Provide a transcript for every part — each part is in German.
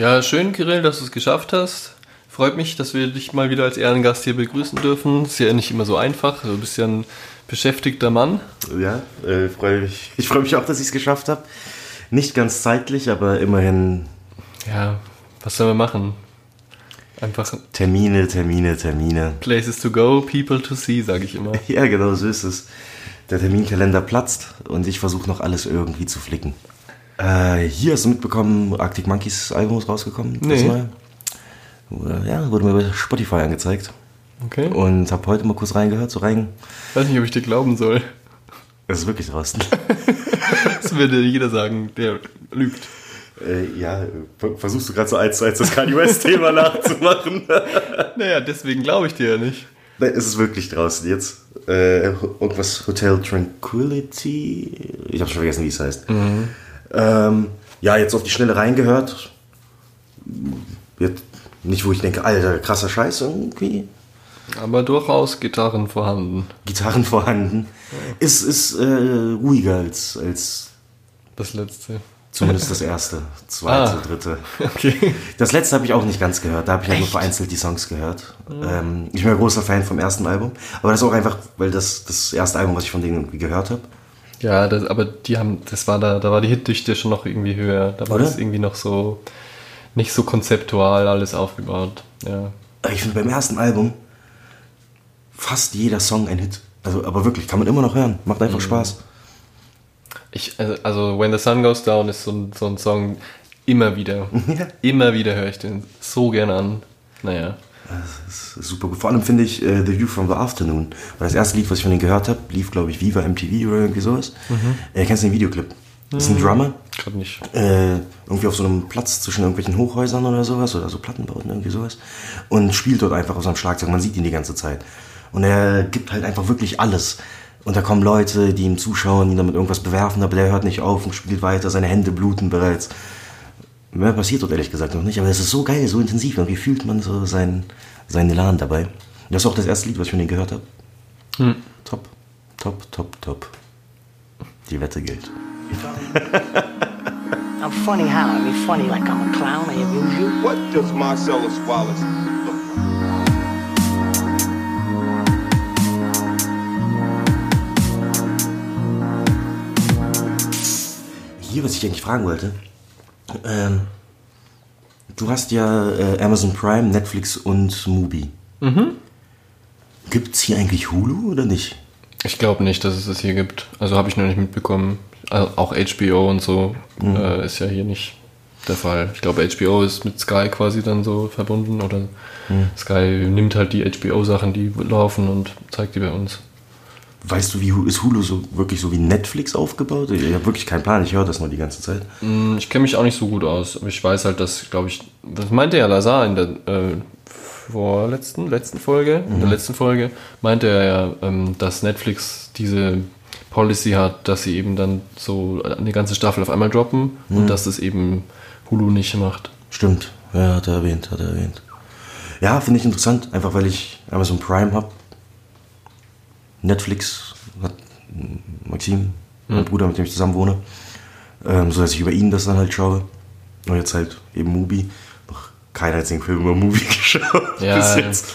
Ja, schön, Kirill, dass du es geschafft hast. Freut mich, dass wir dich mal wieder als Ehrengast hier begrüßen dürfen. Ist ja nicht immer so einfach. Du bist ja ein beschäftigter Mann. Ja, äh, freu mich. ich freue mich auch, dass ich es geschafft habe. Nicht ganz zeitlich, aber immerhin. Ja, was sollen wir machen? Einfach Termine, Termine, Termine. Places to go, people to see, sage ich immer. Ja, genau, so ist es. Der Terminkalender platzt und ich versuche noch alles irgendwie zu flicken. Äh, hier hast du mitbekommen, Arctic Monkeys Album ist rausgekommen. Nee. Neue. Ja, wurde mir bei Spotify angezeigt. Okay. Und habe heute mal kurz reingehört, so rein. Weiß nicht, ob ich dir glauben soll. Es ist wirklich draußen. Das würde jeder sagen, der lügt. äh, ja, versuchst du gerade so eins zu eins das Kanye West-Thema nachzumachen? Naja, deswegen glaube ich dir ja nicht. Nein, es ist wirklich draußen jetzt. Äh, irgendwas Hotel Tranquility. Ich habe schon vergessen, wie es heißt. Ähm, ja, jetzt auf die Schnelle reingehört. Jetzt nicht, wo ich denke, alter, krasser Scheiß irgendwie. Aber durchaus Gitarren vorhanden. Gitarren vorhanden. Ist, ist äh, ruhiger als, als Das letzte. zumindest das erste, zweite, Ah. dritte. Okay. Das letzte habe ich auch nicht ganz gehört. Da habe ich halt nur vereinzelt die Songs gehört. Ähm, ich bin ein großer Fan vom ersten Album. Aber das ist auch einfach, weil das das erste Album, was ich von denen irgendwie gehört habe. Ja, das, aber die haben, das war da, da war die Hitdichte schon noch irgendwie höher. Da war Oder? das irgendwie noch so nicht so konzeptual alles aufgebaut. Ja. Ich finde beim ersten Album fast jeder Song ein Hit. Also, aber wirklich, kann man immer noch hören. Macht einfach Spaß. Ich, also, also When the Sun Goes Down ist so ein, so ein Song immer wieder. Immer wieder höre ich den so gern an. Naja. Das ist super gut. Vor allem finde ich äh, The View from the Afternoon. Weil das erste Lied, was ich von denen gehört habe, lief, glaube ich, Viva MTV oder irgendwie sowas. Äh, kennst du den Videoclip? Das ist ein Drummer, Gerade nicht. äh, irgendwie auf so einem Platz zwischen irgendwelchen Hochhäusern oder sowas oder so Plattenbauten, irgendwie sowas. Und spielt dort einfach auf seinem Schlagzeug. Man sieht ihn die ganze Zeit. Und er gibt halt einfach wirklich alles. Und da kommen Leute, die ihm zuschauen, ihn damit irgendwas bewerfen, aber der hört nicht auf und spielt weiter. Seine Hände bluten bereits. Mehr passiert dort ehrlich gesagt noch nicht, aber es ist so geil, so intensiv. Irgendwie fühlt man so seinen, seinen Elan dabei. Das ist auch das erste Lied, was ich von denen gehört habe. Top, top, top, top. Die Wette gilt. I'm funny how? I mean, funny like I'm a clown. I amuse you. What does Marcellus Wallace look like? Hier, was ich eigentlich fragen wollte. Ähm, du hast ja äh, Amazon Prime, Netflix und Mubi. Mhm. Gibt es hier eigentlich Hulu oder nicht? Ich glaube nicht, dass es das hier gibt. Also habe ich noch nicht mitbekommen. Also auch HBO und so äh, ist ja hier nicht der Fall. Ich glaube, HBO ist mit Sky quasi dann so verbunden oder Sky nimmt halt die HBO-Sachen, die laufen und zeigt die bei uns. Weißt du, wie ist Hulu so wirklich so wie Netflix aufgebaut? Ich habe wirklich keinen Plan, ich höre das nur die ganze Zeit. Hm, Ich kenne mich auch nicht so gut aus, aber ich weiß halt, dass, glaube ich, das meinte ja Lazar in der äh, vorletzten, letzten Folge, in der letzten Folge, meinte er ja, ähm, dass Netflix diese Policy hat, dass sie eben dann so eine ganze Staffel auf einmal droppen und dass das eben Hulu nicht macht. Stimmt, ja, hat er erwähnt, hat er erwähnt. Ja, finde ich interessant, einfach weil ich Amazon Prime habe. Netflix hat Maxim, mein Bruder, mit dem ich zusammen wohne. Ähm, so dass ich über ihn das dann halt schaue. Und jetzt halt eben Mubi. Noch keinen einzigen Film über Mubi geschaut Ja, bis jetzt.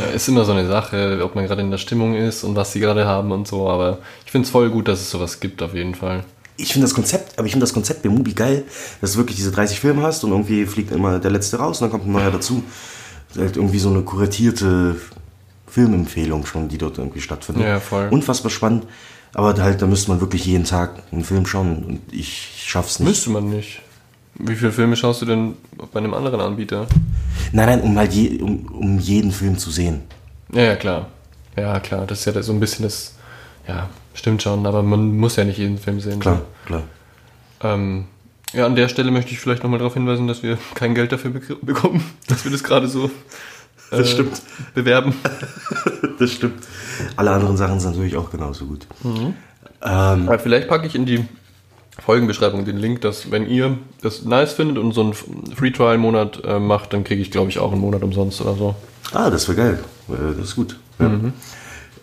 Ja, ist immer so eine Sache, ob man gerade in der Stimmung ist und was sie gerade haben und so, aber ich finde es voll gut, dass es sowas gibt, auf jeden Fall. Ich finde das Konzept, aber ich finde das Konzept bei Mubi geil, dass du wirklich diese 30 Filme hast und irgendwie fliegt immer der letzte raus und dann kommt ein neuer dazu. Halt irgendwie so eine kuratierte Filmempfehlung schon, die dort irgendwie stattfindet. Ja, voll. Unfassbar spannend, aber halt, da müsste man wirklich jeden Tag einen Film schauen und ich schaff's nicht. Müsste man nicht. Wie viele Filme schaust du denn bei einem anderen Anbieter? Nein, nein, um halt je, um, um jeden Film zu sehen. Ja, ja, klar. Ja, klar, das ist ja so ein bisschen das, ja, stimmt schon, aber man muss ja nicht jeden Film sehen. Klar, klar. Ähm, ja, an der Stelle möchte ich vielleicht nochmal darauf hinweisen, dass wir kein Geld dafür bek- bekommen, dass wir das gerade so Das stimmt. bewerben. Das stimmt. Alle anderen Sachen sind natürlich auch genauso gut. Ähm, Aber vielleicht packe ich in die Folgenbeschreibung den Link, dass wenn ihr das nice findet und so einen Free Trial Monat äh, macht, dann kriege ich glaube ich auch einen Monat umsonst oder so. Ah, das wäre geil. Äh, Das ist gut. Ja.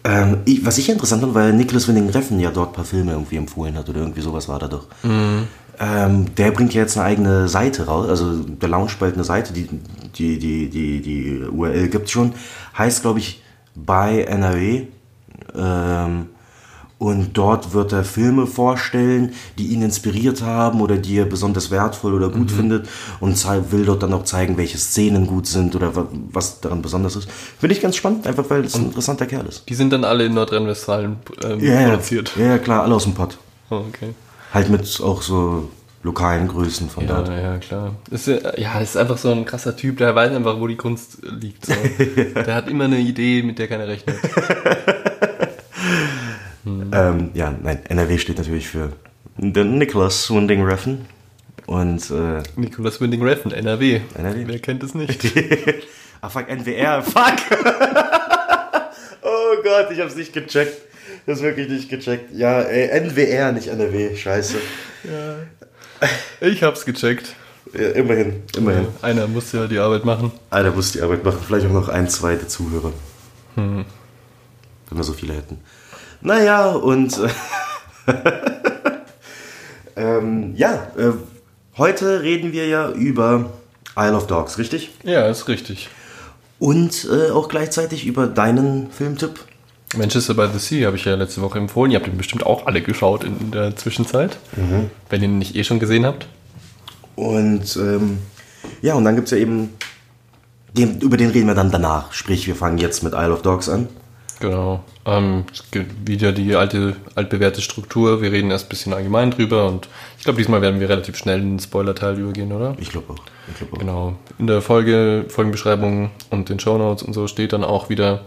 Ähm, ich, was ich interessant fand, weil Nicholas Winding Reffen ja dort ein paar Filme irgendwie empfohlen hat oder irgendwie sowas war da doch. Ähm, der bringt ja jetzt eine eigene Seite raus, also der Lounge bald eine Seite, die, die, die, die, die URL gibt schon. Heißt, glaube ich, bei NRW. Ähm, und dort wird er Filme vorstellen, die ihn inspiriert haben oder die er besonders wertvoll oder gut findet und will dort dann auch zeigen, welche Szenen gut sind oder wa- was daran besonders ist. Finde ich ganz spannend, einfach weil es ein interessanter Kerl ist. Die sind dann alle in Nordrhein-Westfalen ähm, Ja, ja, produziert. ja, klar, alle aus dem Pott. Oh, okay. Halt mit auch so lokalen Größen von Ja, dort. ja, klar. Ist, äh, ja, ist einfach so ein krasser Typ, der weiß einfach, wo die Kunst liegt. So. Der hat immer eine Idee, mit der keiner rechnet. Ähm, ja, nein, NRW steht natürlich für den Nicholas Winding Refn. Und äh, Nicolas Winding Refn, NRW. NRW. Wer kennt es nicht? ah fuck, NWR, fuck! oh Gott, ich hab's nicht gecheckt. Das ist wirklich nicht gecheckt. Ja, ey, NWR, nicht NRW, scheiße. Ich hab's gecheckt. Ja, immerhin, immerhin. Einer musste ja die Arbeit machen. Alter, muss die Arbeit machen. Vielleicht auch noch ein, zwei der Zuhörer. Wenn wir so viele hätten. Naja, und äh, ähm, ja, äh, heute reden wir ja über Isle of Dogs, richtig? Ja, ist richtig. Und äh, auch gleichzeitig über deinen Filmtipp. Manchester by the Sea habe ich ja letzte Woche empfohlen. Ihr habt ihn bestimmt auch alle geschaut in der Zwischenzeit. Wenn ihr ihn nicht eh schon gesehen habt. Und ähm, ja, und dann gibt es ja eben, den, über den reden wir dann danach. Sprich, wir fangen jetzt mit Isle of Dogs an. Genau. Ähm, es gibt wieder die alte, altbewährte Struktur. Wir reden erst ein bisschen allgemein drüber und ich glaube, diesmal werden wir relativ schnell in den Spoiler-Teil übergehen, oder? Ich glaube auch. Ich glaub auch. Genau. In der Folge, Folgenbeschreibung und den Shownotes und so steht dann auch wieder,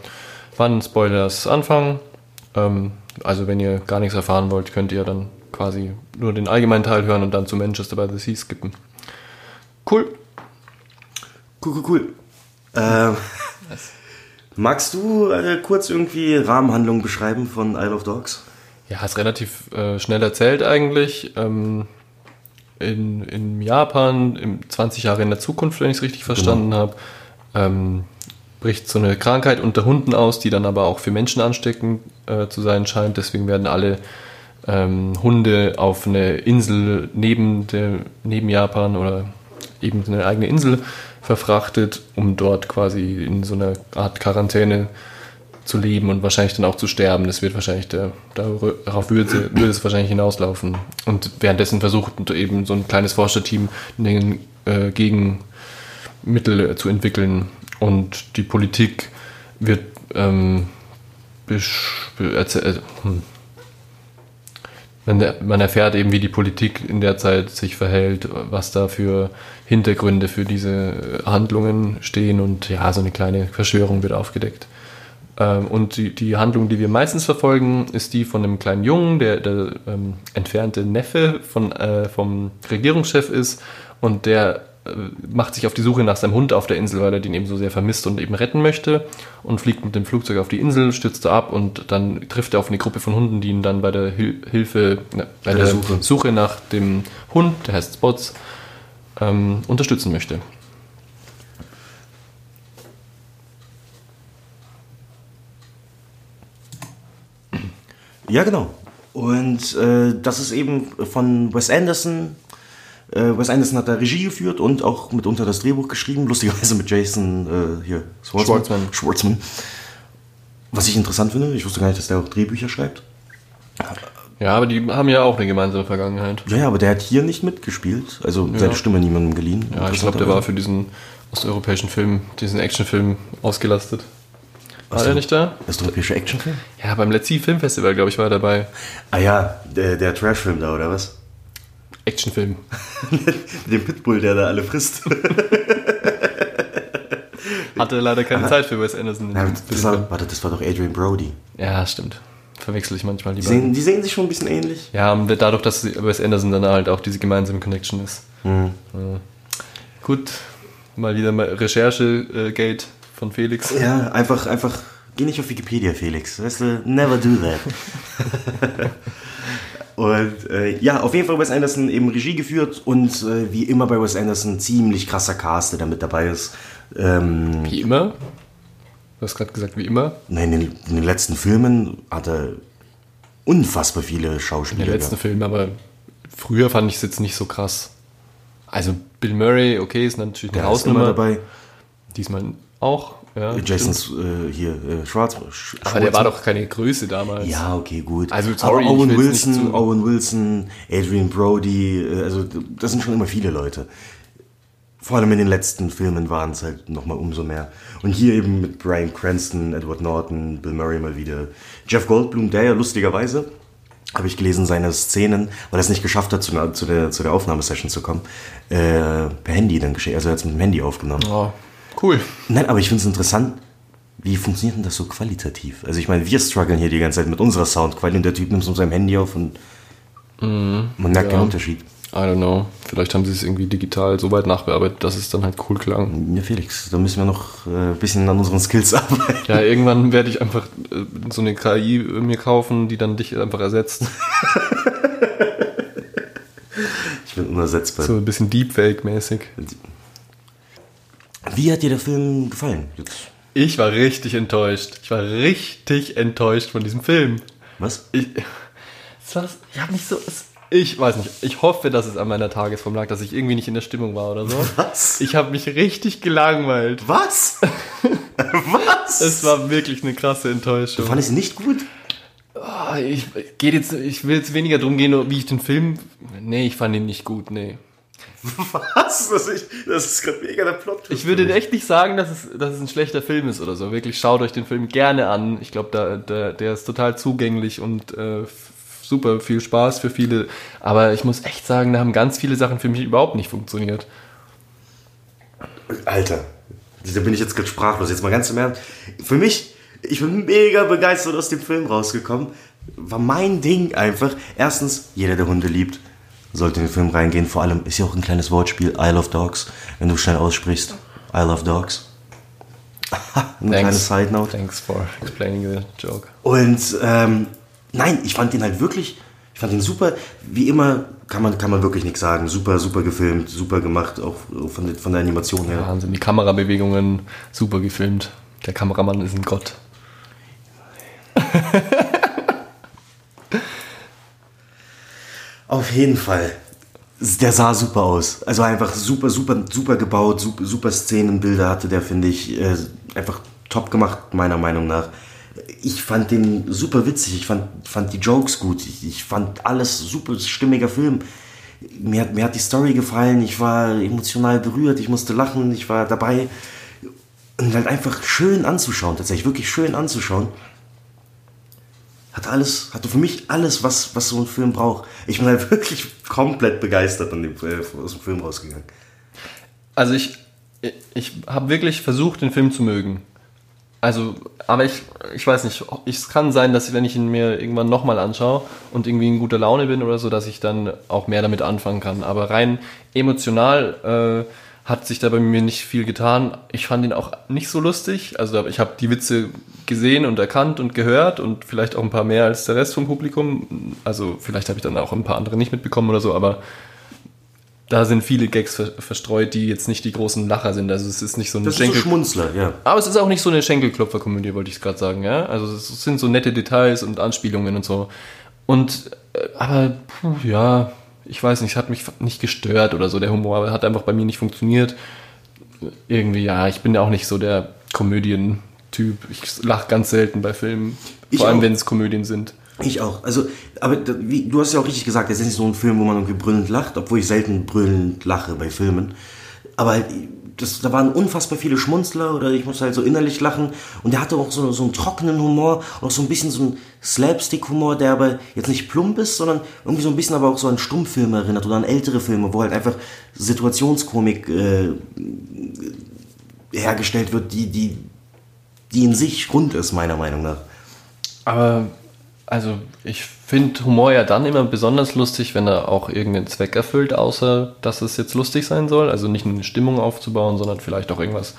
wann Spoilers anfangen. Ähm, also wenn ihr gar nichts erfahren wollt, könnt ihr dann quasi nur den allgemeinen Teil hören und dann zu Manchester by the Sea skippen. Cool. Cool, cool, cool. Ähm, magst du äh, kurz irgendwie Rahmenhandlung beschreiben von Isle of Dogs? Ja, ist relativ äh, schnell erzählt eigentlich. Ähm, in, in Japan, im 20 Jahre in der Zukunft, wenn ich es richtig verstanden habe, ähm, bricht so eine Krankheit unter Hunden aus, die dann aber auch für Menschen ansteckend äh, zu sein scheint. Deswegen werden alle ähm, Hunde auf eine Insel neben, der, neben Japan oder eben eine eigene Insel verfrachtet, um dort quasi in so einer Art Quarantäne zu leben und wahrscheinlich dann auch zu sterben. Das wird wahrscheinlich der, darauf würde, würde es wahrscheinlich hinauslaufen. Und währenddessen versucht eben so ein kleines Forscherteam ein äh, Gegenmittel zu entwickeln. Und die Politik wird ähm, äh, hm. man, erfährt eben, wie die Politik in der Zeit sich verhält, was da für Hintergründe für diese Handlungen stehen und ja, so eine kleine Verschwörung wird aufgedeckt. Ähm, und die, die Handlung, die wir meistens verfolgen, ist die von einem kleinen Jungen, der der ähm, entfernte Neffe von, äh, vom Regierungschef ist und der macht sich auf die Suche nach seinem Hund auf der Insel, weil er den eben so sehr vermisst und eben retten möchte und fliegt mit dem Flugzeug auf die Insel, stürzt da ab und dann trifft er auf eine Gruppe von Hunden, die ihn dann bei der Hil Hilfe, ne, bei der, der Suche. Suche. nach dem Hund, der heißt Spots, ähm, unterstützen möchte. Ja, genau. Und äh, das ist eben von Wes Anderson. Äh, Wes Anderson hat da Regie geführt und auch mitunter das Drehbuch geschrieben, lustigerweise mit Jason äh, hier, Schwartzman. Schwartzman. Was ich interessant finde, ich wusste gar nicht, dass der auch Drehbücher schreibt. Ja, aber die haben ja auch eine gemeinsame Vergangenheit. Ja, ja, aber der hat hier nicht mitgespielt. Also seine Stimme niemandem geliehen. Ja, ich glaube, der war für diesen osteuropäischen Film, diesen Actionfilm ausgelastet. War der nicht da? Osteuropäischer Actionfilm? Ja, beim Let's See Filmfestival, glaube ich, war er dabei. Ah ja, der, der Trashfilm da, oder was? Actionfilm. Mit dem Pitbull, der da alle frisst. Hatte leider keine Zeit für Wes Anderson. in Ja, dem das, war, warte, das war doch Adrian Brody. ja, stimmt. Verwechsel ich manchmal Die lieber. sehen, die sehen sich schon ein bisschen ähnlich. Ja, dadurch, dass Wes Anderson dann halt auch diese gemeinsame Connection ist. Mhm. Ja. Gut, mal wieder mal Recherche-Gate von Felix. Ja, einfach, einfach, geh nicht auf Wikipedia, Felix. Weißt du, never do that. und äh, ja, auf jeden Fall Wes Anderson eben Regie geführt und äh, wie immer bei Wes Anderson ziemlich krasser Cast, der da mit dabei ist. Ähm, Wie immer. Du hast gerade gesagt, wie immer. Nein, in den, in den letzten Filmen hat er unfassbar viele In Schauspieler. den letzten. Filmen, aber früher fand ich es jetzt nicht so krass. Also Bill Murray, okay, ist natürlich eine Der Hausnummer. dabei. Diesmal auch. Ja, Jason stimmt. äh, hier, äh, Schwarz. Sch Aber der war doch keine Größe damals. Ja, okay, gut. Also, sorry, Aber Owen Wilson, Owen Wilson, Adrian Brody, äh, also das sind schon immer viele Leute. Vor allem in den letzten Filmen waren es halt nochmal umso mehr. Und hier eben mit Brian Cranston, Edward Norton, Bill Murray mal wieder. Jeff Goldblum, der ja lustigerweise, habe ich gelesen, seine Szenen, weil er es nicht geschafft hat, zu, zu, der, zu der Aufnahmesession zu kommen, äh, per Handy dann geschehen. Also er hat es mit dem Handy aufgenommen. Oh, cool. Nein, aber ich finde es interessant, wie funktioniert denn das so qualitativ? Also ich meine, wir strugglen hier die ganze Zeit mit unserer Soundqualität und der Typ nimmt es mit seinem Handy auf und man merkt ja. keinen Unterschied. I don't know. Vielleicht haben sie es irgendwie digital so weit nachbearbeitet, dass es dann halt cool klang. Ja, Felix, da müssen wir noch äh, ein bisschen an unseren Skills arbeiten. Ja, irgendwann werde ich einfach äh, so eine KI mir kaufen, die dann dich einfach ersetzt. Ich bin unersetzbar. So ein bisschen Deepfake-mäßig. Wie hat dir der Film gefallen? Jetzt. Ich war richtig enttäuscht. Ich war richtig enttäuscht von diesem Film. Was? Ich, ich habe nicht so. Ich weiß nicht. Ich hoffe, dass es an meiner Tagesform lag, dass ich irgendwie nicht in der Stimmung war oder so. Was? Ich habe mich richtig gelangweilt. Was? Was? Es war wirklich eine krasse Enttäuschung. Fand ich es nicht gut? Ah, ich, geht jetzt, ich will jetzt weniger drum gehen, wie ich den Film. Nee, ich fand ihn nicht gut, nee. Was? Das ist, ist gerade mega der Plot. Ich würde echt nicht sagen, dass es, dass es ein schlechter Film ist oder so. Wirklich, schaut euch den Film gerne an. Ich glaube, da, da, der ist total zugänglich und äh, super viel Spaß für viele. Aber ich muss echt sagen, da haben ganz viele Sachen für mich überhaupt nicht funktioniert. Alter, da bin ich jetzt gerade sprachlos. Jetzt mal ganz im Ernst. Für mich, ich bin mega begeistert aus dem Film rausgekommen. War mein Ding einfach. Erstens, jeder, der Hunde liebt, sollte in den Film reingehen. Vor allem ist ja auch ein kleines Wortspiel. I love dogs. Wenn du schnell aussprichst. I love dogs. Eine kleine Side Note. Thanks for explaining the joke. Und ähm, nein, ich fand den halt wirklich, ich fand den super. Wie immer kann man, kann man wirklich nichts sagen. Super, super gefilmt, super gemacht, auch von, der- von der Animation her. Wahnsinn, die Kamerabewegungen super gefilmt. Der Kameramann ist ein Gott. Auf jeden Fall. Der sah super aus. Also einfach super, super, super gebaut, super, super Szenenbilder hatte der, finde ich, äh, einfach top gemacht, meiner Meinung nach. Ich fand den super witzig, ich fand, fand die Jokes gut, ich, ich fand alles super stimmiger Film. Mir hat, mir hat die Story gefallen, ich war emotional berührt, ich musste lachen, ich war dabei. Und halt einfach schön anzuschauen, tatsächlich wirklich schön anzuschauen. Hatte alles, hatte für mich alles, was, was so ein Film braucht. Ich bin halt wirklich komplett begeistert an dem, äh, aus dem Film rausgegangen. Also ich, ich habe wirklich versucht, den Film zu mögen. Also, aber ich, ich weiß nicht, es kann sein, dass wenn ich ihn mir irgendwann nochmal anschaue und irgendwie in guter Laune bin oder so, dass ich dann auch mehr damit anfangen kann. Aber rein emotional äh, hat sich da bei mir nicht viel getan. Ich fand ihn auch nicht so lustig. Also ich habe die Witze gesehen und erkannt und gehört und vielleicht auch ein paar mehr als der Rest vom Publikum. Also vielleicht habe ich dann auch ein paar andere nicht mitbekommen oder so, aber da sind viele Gags ver verstreut, die jetzt nicht die großen Lacher sind. Also es ist nicht so ein ist so Schenkel Schmunzler, ja. aber es ist auch nicht so eine Schenkelklopfer-Komödie, wollte ich gerade sagen, ja. Also es sind so nette Details und Anspielungen und so. Und äh, aber puh, ja, ich weiß nicht, es hat mich nicht gestört oder so. Der Humor hat einfach bei mir nicht funktioniert. Irgendwie, ja, ich bin ja auch nicht so der Komödien-Typ. Ich lache ganz selten bei Filmen. Ich vor allem, wenn es Komödien sind. Ich auch. Also, aber wie, du hast ja auch richtig gesagt, es ist nicht so ein Film, wo man irgendwie brüllend lacht, obwohl ich selten brüllend lache bei Filmen. Aber halt, das, da waren unfassbar viele Schmunzler oder ich musste halt so innerlich lachen. Und der hatte auch so, so einen trockenen Humor und auch so ein bisschen so einen Slapstick-Humor, der aber jetzt nicht plump ist, sondern irgendwie so ein bisschen aber auch so an Stummfilme erinnert oder an ältere Filme, wo halt einfach Situationskomik äh, hergestellt wird, die, die, die in sich rund ist, meiner Meinung nach. Aber also ich finde Humor ja dann immer besonders lustig, wenn er auch irgendeinen Zweck erfüllt, außer dass es jetzt lustig sein soll. Also nicht eine Stimmung aufzubauen, sondern vielleicht auch irgendwas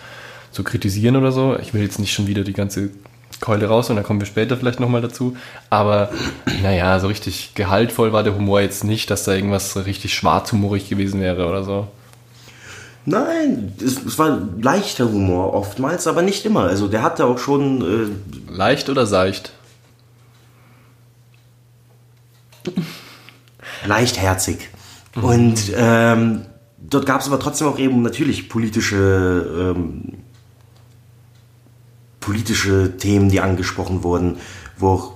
zu kritisieren oder so. Ich will jetzt nicht schon wieder die ganze Keule raus und da kommen wir später vielleicht nochmal dazu. Aber naja, so richtig gehaltvoll war der Humor jetzt nicht, dass da irgendwas richtig schwarzhumorig gewesen wäre oder so. Nein, es, es war leichter Humor oftmals, aber nicht immer. Also der hatte auch schon äh, Leicht oder seicht? Leichtherzig. Und ähm, dort gab es aber trotzdem auch eben natürlich politische, ähm, politische Themen, die angesprochen wurden, wo auch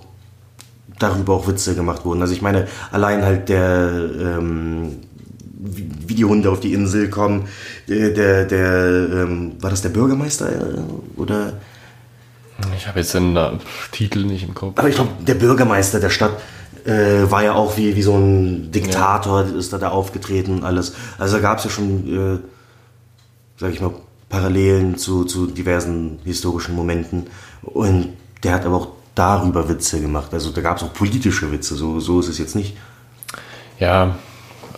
darüber auch Witze gemacht wurden. Also ich meine, allein halt der, ähm, wie wie die Hunde auf die Insel kommen, der, der, der ähm, war das der Bürgermeister äh, oder? Ich habe jetzt den äh, Titel nicht im Kopf. Aber ich glaube, der Bürgermeister der Stadt äh, war ja auch wie, wie so ein Diktator, ist da, da aufgetreten und alles. Also da gab es ja schon, äh, sag ich mal, Parallelen zu, zu diversen historischen Momenten. Und der hat aber auch darüber Witze gemacht. Also da gab es auch politische Witze, so, so ist es jetzt nicht. Ja,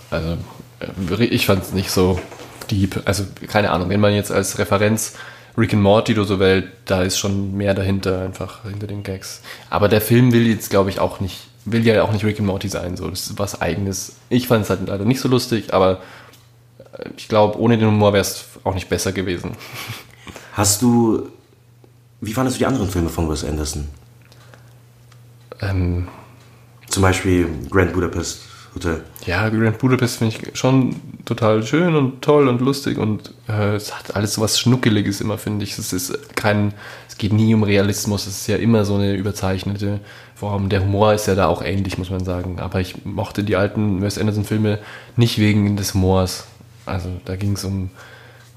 also äh, ich fand es nicht so deep. Also keine Ahnung, wenn man jetzt als Referenz Rick and Morty oder so wählt, da ist schon mehr dahinter, einfach hinter den Gags. Aber der Film will jetzt, glaube ich, auch nicht, will ja auch nicht Rick and Morty sein, so. Das ist was Eigenes. Ich fand es halt leider nicht so lustig, aber äh, ich glaube, ohne den Humor wäre es auch nicht besser gewesen. Hast du, wie fandest du die anderen Filme von Wes Anderson? Ähm, Zum Beispiel Grand Budapest Hotel. Ja, Grand Budapest finde ich schon total schön und toll und lustig und äh, es hat alles so was Schnuckeliges immer, finde ich. Es ist kein, geht nie um Realismus, es ist ja immer so eine überzeichnete Form. Der Humor ist ja da auch ähnlich, muss man sagen. Aber ich mochte die alten Wes Anderson-Filme nicht wegen des Humors. Also da ging es um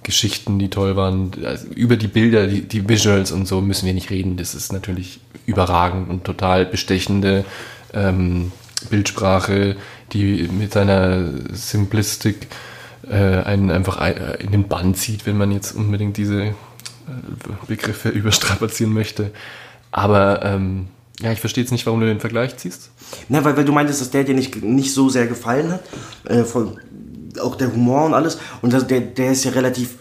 Geschichten, die toll waren. Also über die Bilder, die, die Visuals und so müssen wir nicht reden. Das ist natürlich überragend und total bestechende ähm, Bildsprache, die mit seiner Simplistik äh, einen einfach ein- in den Bann zieht, wenn man jetzt unbedingt diese Begriffe überstrapazieren möchte. Aber ähm, ja, ich verstehe jetzt nicht, warum du den Vergleich ziehst. Na, weil, weil du meintest, dass der dir nicht, nicht so sehr gefallen hat. Äh, von, auch der Humor und alles. Und das, der, der ist ja relativ.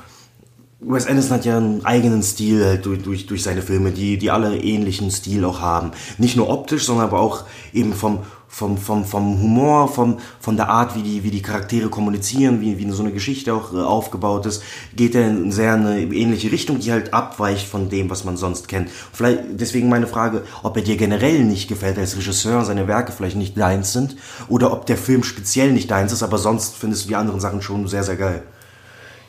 Wes Anderson hat ja einen eigenen Stil halt durch, durch, durch seine Filme, die, die alle ähnlichen Stil auch haben. Nicht nur optisch, sondern aber auch eben vom, vom, vom, vom Humor, vom, von der Art, wie die, wie die Charaktere kommunizieren, wie, wie so eine Geschichte auch äh, aufgebaut ist, geht er in sehr eine ähnliche Richtung, die halt abweicht von dem, was man sonst kennt. Vielleicht, deswegen meine Frage, ob er dir generell nicht gefällt als Regisseur, seine Werke vielleicht nicht deins sind, oder ob der Film speziell nicht deins ist, aber sonst findest du die anderen Sachen schon sehr, sehr geil.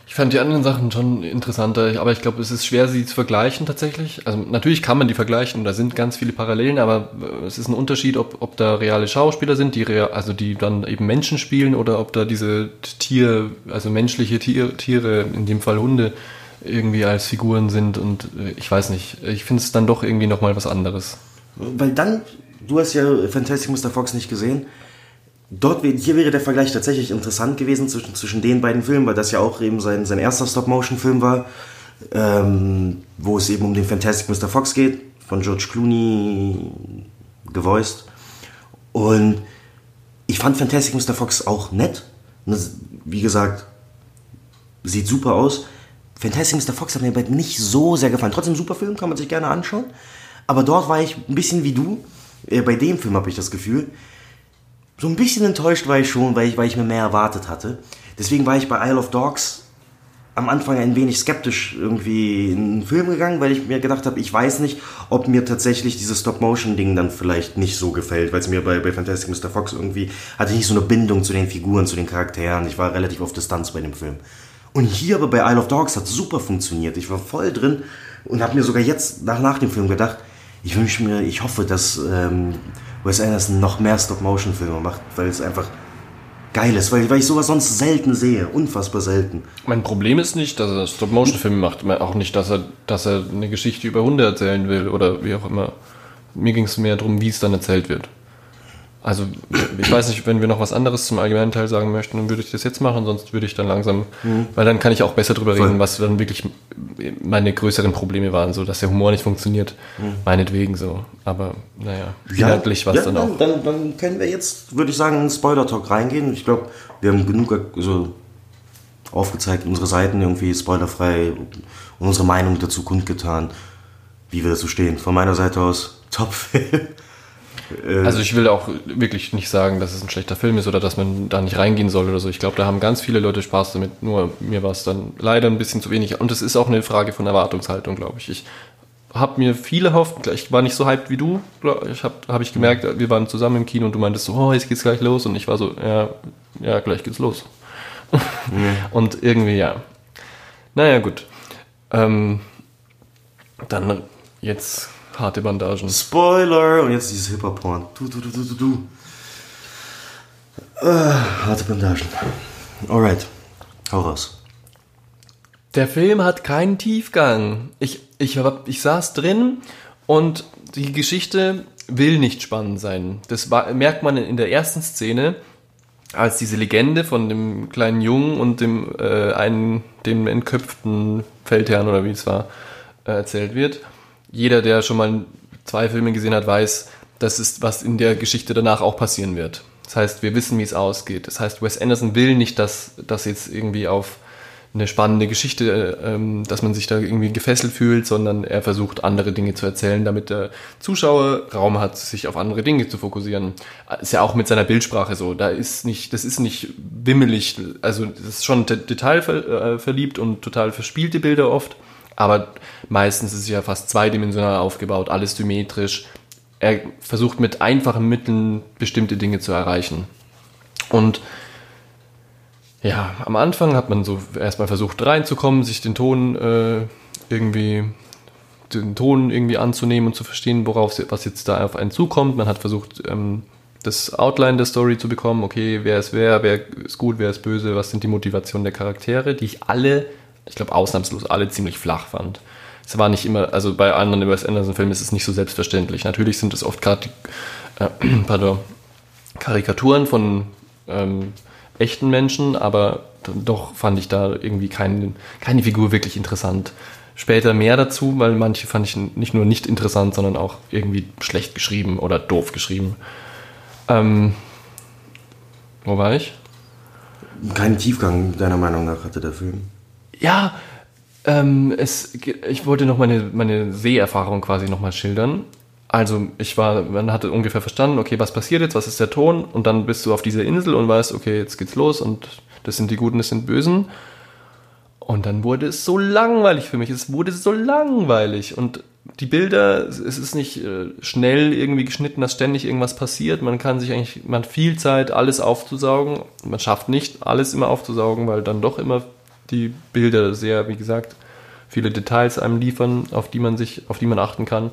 Ich fand die anderen Sachen schon interessanter, aber ich glaube, es ist schwer, sie zu vergleichen tatsächlich. Also natürlich kann man die vergleichen, da sind ganz viele Parallelen, aber äh, es ist ein Unterschied, ob, ob da reale Schauspieler sind, die rea also die dann eben Menschen spielen oder ob da diese Tier, also menschliche Tier, Tiere, in dem Fall Hunde, irgendwie als Figuren sind und äh, ich weiß nicht, ich finde es dann doch irgendwie nochmal was anderes. Weil dann, du hast ja Fantastic Mr. Fox nicht gesehen. Dort, hier wäre der Vergleich tatsächlich interessant gewesen zwischen, zwischen den beiden Filmen, weil das ja auch eben sein, sein erster Stop-Motion-Film war, ähm, wo es eben um den Fantastic Mr. Fox geht, von George Clooney gevoiced. Und ich fand Fantastic Mr. Fox auch nett. Das, wie gesagt, sieht super aus. Fantastic Mr. Fox hat mir aber nicht so sehr gefallen. Trotzdem super Film, kann man sich gerne anschauen. Aber dort war ich ein bisschen wie du. Äh, bei dem Film habe ich das Gefühl. So ein bisschen enttäuscht war ich schon, weil ich, weil ich mir mehr erwartet hatte. Deswegen war ich bei Isle of Dogs am Anfang ein wenig skeptisch irgendwie in den Film gegangen, weil ich mir gedacht habe, ich weiß nicht, ob mir tatsächlich dieses Stop-Motion-Ding dann vielleicht nicht so gefällt, weil es mir bei, bei Fantastic Mr. Fox irgendwie hatte ich nicht so eine Bindung zu den Figuren, zu den Charakteren. Ich war relativ auf Distanz bei dem Film. Und hier aber bei Isle of Dogs hat super funktioniert. Ich war voll drin und habe mir sogar jetzt nach, nach dem Film gedacht, ich wünsche mir, ich hoffe, dass ähm, Wes Anderson noch mehr Stop-Motion-Filme macht, weil es einfach geil ist, weil, weil ich sowas sonst selten sehe, unfassbar selten. Mein Problem ist nicht, dass er Stop-Motion-Filme macht, auch nicht, dass er, dass er eine Geschichte über Hunde erzählen will oder wie auch immer. Mir ging es mehr darum, wie es dann erzählt wird. Also, ich weiß nicht, wenn wir noch was anderes zum allgemeinen Teil sagen möchten, dann würde ich das jetzt machen, sonst würde ich dann langsam, weil dann kann ich auch besser drüber Voll. reden, was dann wirklich meine größeren Probleme waren, so dass der Humor nicht funktioniert, meinetwegen so. Aber naja, inhaltlich was ja, dann auch. Dann, dann können wir jetzt, würde ich sagen, in Spoiler-Talk reingehen. Ich glaube, wir haben genug so aufgezeigt, unsere Seiten irgendwie spoilerfrei und unsere Meinung dazu kundgetan, wie wir dazu stehen. Von meiner Seite aus, Top-Film. Also ich will auch wirklich nicht sagen, dass es ein schlechter Film ist oder dass man da nicht reingehen soll oder so. Ich glaube, da haben ganz viele Leute Spaß damit. Nur mir war es dann leider ein bisschen zu wenig. Und es ist auch eine Frage von Erwartungshaltung, glaube ich. Ich habe mir viele hofft. Ich war nicht so hyped wie du. Ich habe hab ich gemerkt, wir waren zusammen im Kino und du meintest so, oh, jetzt geht's gleich los. Und ich war so, ja, ja, gleich geht's los. Und irgendwie, ja. Naja, gut. Ähm, dann jetzt harte Bandagen. Spoiler! Und jetzt dieses Hip-Hop-Porn. Du, du, du, du, du, du. Ah, harte Bandagen. Alright. Hau raus. Der Film hat keinen Tiefgang. Ich, ich, ich saß drin und die Geschichte will nicht spannend sein. Das war, merkt man in der ersten Szene, als diese Legende von dem kleinen Jungen und dem äh, einen, dem entköpften Feldherrn oder wie es war, äh, erzählt wird. Jeder, der schon mal zwei Filme gesehen hat, weiß, das ist, was in der Geschichte danach auch passieren wird. Das heißt, wir wissen, wie es ausgeht. Das heißt, Wes Anderson will nicht, dass das jetzt irgendwie auf eine spannende Geschichte, ähm, dass man sich da irgendwie gefesselt fühlt, sondern er versucht andere Dinge zu erzählen, damit der Zuschauer Raum hat, sich auf andere Dinge zu fokussieren. Ist ja auch mit seiner Bildsprache so. Da ist nicht, das ist nicht wimmelig, also das ist schon de- detailverliebt äh, und total verspielte Bilder oft, aber meistens ist es ja fast zweidimensional aufgebaut, alles symmetrisch. Er versucht mit einfachen Mitteln bestimmte Dinge zu erreichen. Und ja, am Anfang hat man so erstmal versucht reinzukommen, sich den Ton äh, irgendwie den Ton irgendwie anzunehmen und zu verstehen, worauf was jetzt da auf einen zukommt. Man hat versucht, ähm, das Outline der Story zu bekommen. Okay, wer ist wer, wer ist gut, wer ist böse, was sind die Motivationen der Charaktere, die ich alle, ich glaube ausnahmslos alle ziemlich flach fand. Es war nicht immer, also bei anderen Wes Anderson-Filmen ist es nicht so selbstverständlich. Natürlich sind es oft gerade äh, pardon, Karikaturen von ähm, echten Menschen, aber doch fand ich da irgendwie kein, keine Figur wirklich interessant. Später mehr dazu, weil manche fand ich nicht nur nicht interessant, sondern auch irgendwie schlecht geschrieben oder doof geschrieben. Ähm, wo war ich? Keinen Tiefgang, deiner Meinung nach, hatte der Film. Ja, ähm, es, ich wollte noch meine, meine Seherfahrung quasi nochmal schildern. Also ich war, man hatte ungefähr verstanden, okay, was passiert jetzt, was ist der Ton? Und dann bist du auf dieser Insel und weißt, okay, jetzt geht's los und das sind die Guten, das sind Bösen. Und dann wurde es so langweilig für mich. Es wurde so langweilig. Und die Bilder, es ist nicht äh, schnell irgendwie geschnitten, dass ständig irgendwas passiert. Man kann sich eigentlich, man hat viel Zeit, alles aufzusaugen. Man schafft nicht, alles immer aufzusaugen, weil dann doch immer die Bilder sehr, wie gesagt, viele Details einem liefern, auf die man sich, auf die man achten kann.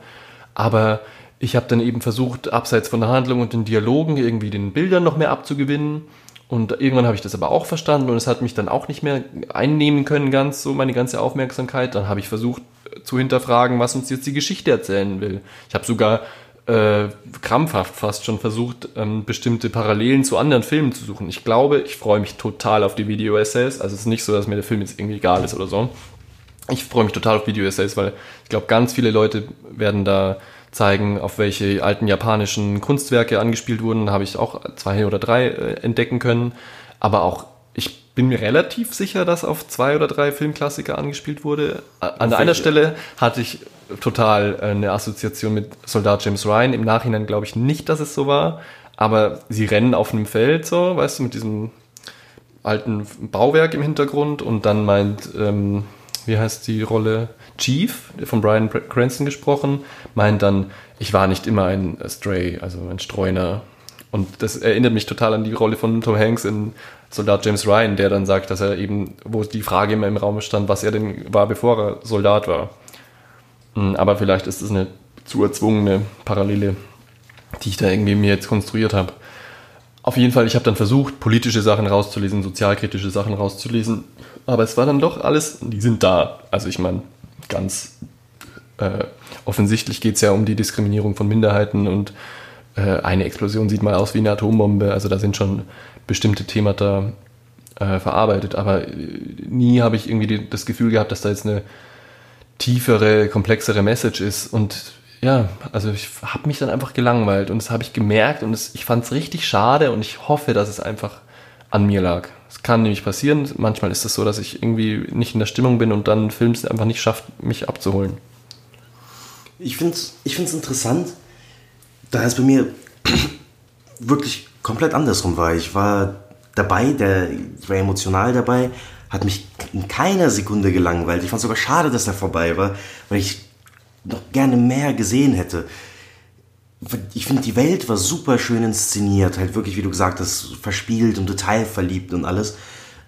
Aber ich habe dann eben versucht, abseits von der Handlung und den Dialogen irgendwie den Bildern noch mehr abzugewinnen. Und irgendwann habe ich das aber auch verstanden und es hat mich dann auch nicht mehr einnehmen können, ganz so meine ganze Aufmerksamkeit. Dann habe ich versucht äh, zu hinterfragen, was uns jetzt die Geschichte erzählen will. Ich habe sogar äh, krampfhaft fast schon versucht, ähm, bestimmte Parallelen zu anderen Filmen zu suchen. Ich glaube, ich freue mich total auf die Video-Essays. Also es ist nicht so, dass mir der Film jetzt irgendwie egal ist oder so. Ich freue mich total auf Video-Essays, weil ich glaube, ganz viele Leute werden da zeigen, auf welche alten japanischen Kunstwerke angespielt wurden. Da habe ich auch zwei oder drei äh, entdecken können. Aber auch, ich bin mir relativ sicher, dass auf zwei oder drei Filmklassiker angespielt wurde. An einer welche? Stelle hatte ich total äh, eine Assoziation mit Soldat James Ryan. Im Nachhinein glaube ich nicht, dass es so war. Aber sie rennen auf einem Feld, so, weißt du, mit diesem alten Bauwerk im Hintergrund und dann meint, ähm, wie heißt die Rolle? Chief, von Brian Cranston gesprochen, meint dann, ich war nicht immer ein Stray, also ein Streuner. Und das erinnert mich total an die Rolle von Tom Hanks in Soldat James Ryan, der dann sagt, dass er eben, wo die Frage immer im Raum stand, was er denn war, bevor er Soldat war. Mm, Aber vielleicht ist es eine zu erzwungene Parallele, die ich da irgendwie mir jetzt konstruiert habe. Auf jeden Fall, ich habe dann versucht, politische Sachen rauszulesen, sozialkritische Sachen rauszulesen, aber es war dann doch alles, die sind da. Also ich meine, ganz äh, offensichtlich geht es ja um die Diskriminierung von Minderheiten und äh, eine Explosion sieht mal aus wie eine Atombombe, also da sind schon bestimmte Themata äh, verarbeitet, aber äh, nie habe ich irgendwie die, das Gefühl gehabt, dass da jetzt eine tiefere, komplexere Message ist. Und ja, also ich habe mich dann einfach gelangweilt und das habe ich gemerkt und es, ich fand es richtig schade und ich hoffe, dass es einfach an mir lag. Es kann nämlich passieren, manchmal ist es so, dass ich irgendwie nicht in der Stimmung bin und dann Film es einfach nicht schafft, mich abzuholen. Ich finde es ich find's interessant, da es bei mir wirklich komplett andersrum war. Ich war dabei, der, ich war emotional dabei, hat mich in keiner Sekunde gelangweilt. Ich fand sogar schade, dass er vorbei war, weil ich noch gerne mehr gesehen hätte. Ich finde, die Welt war super schön inszeniert, halt wirklich, wie du gesagt hast, verspielt und detailverliebt und alles.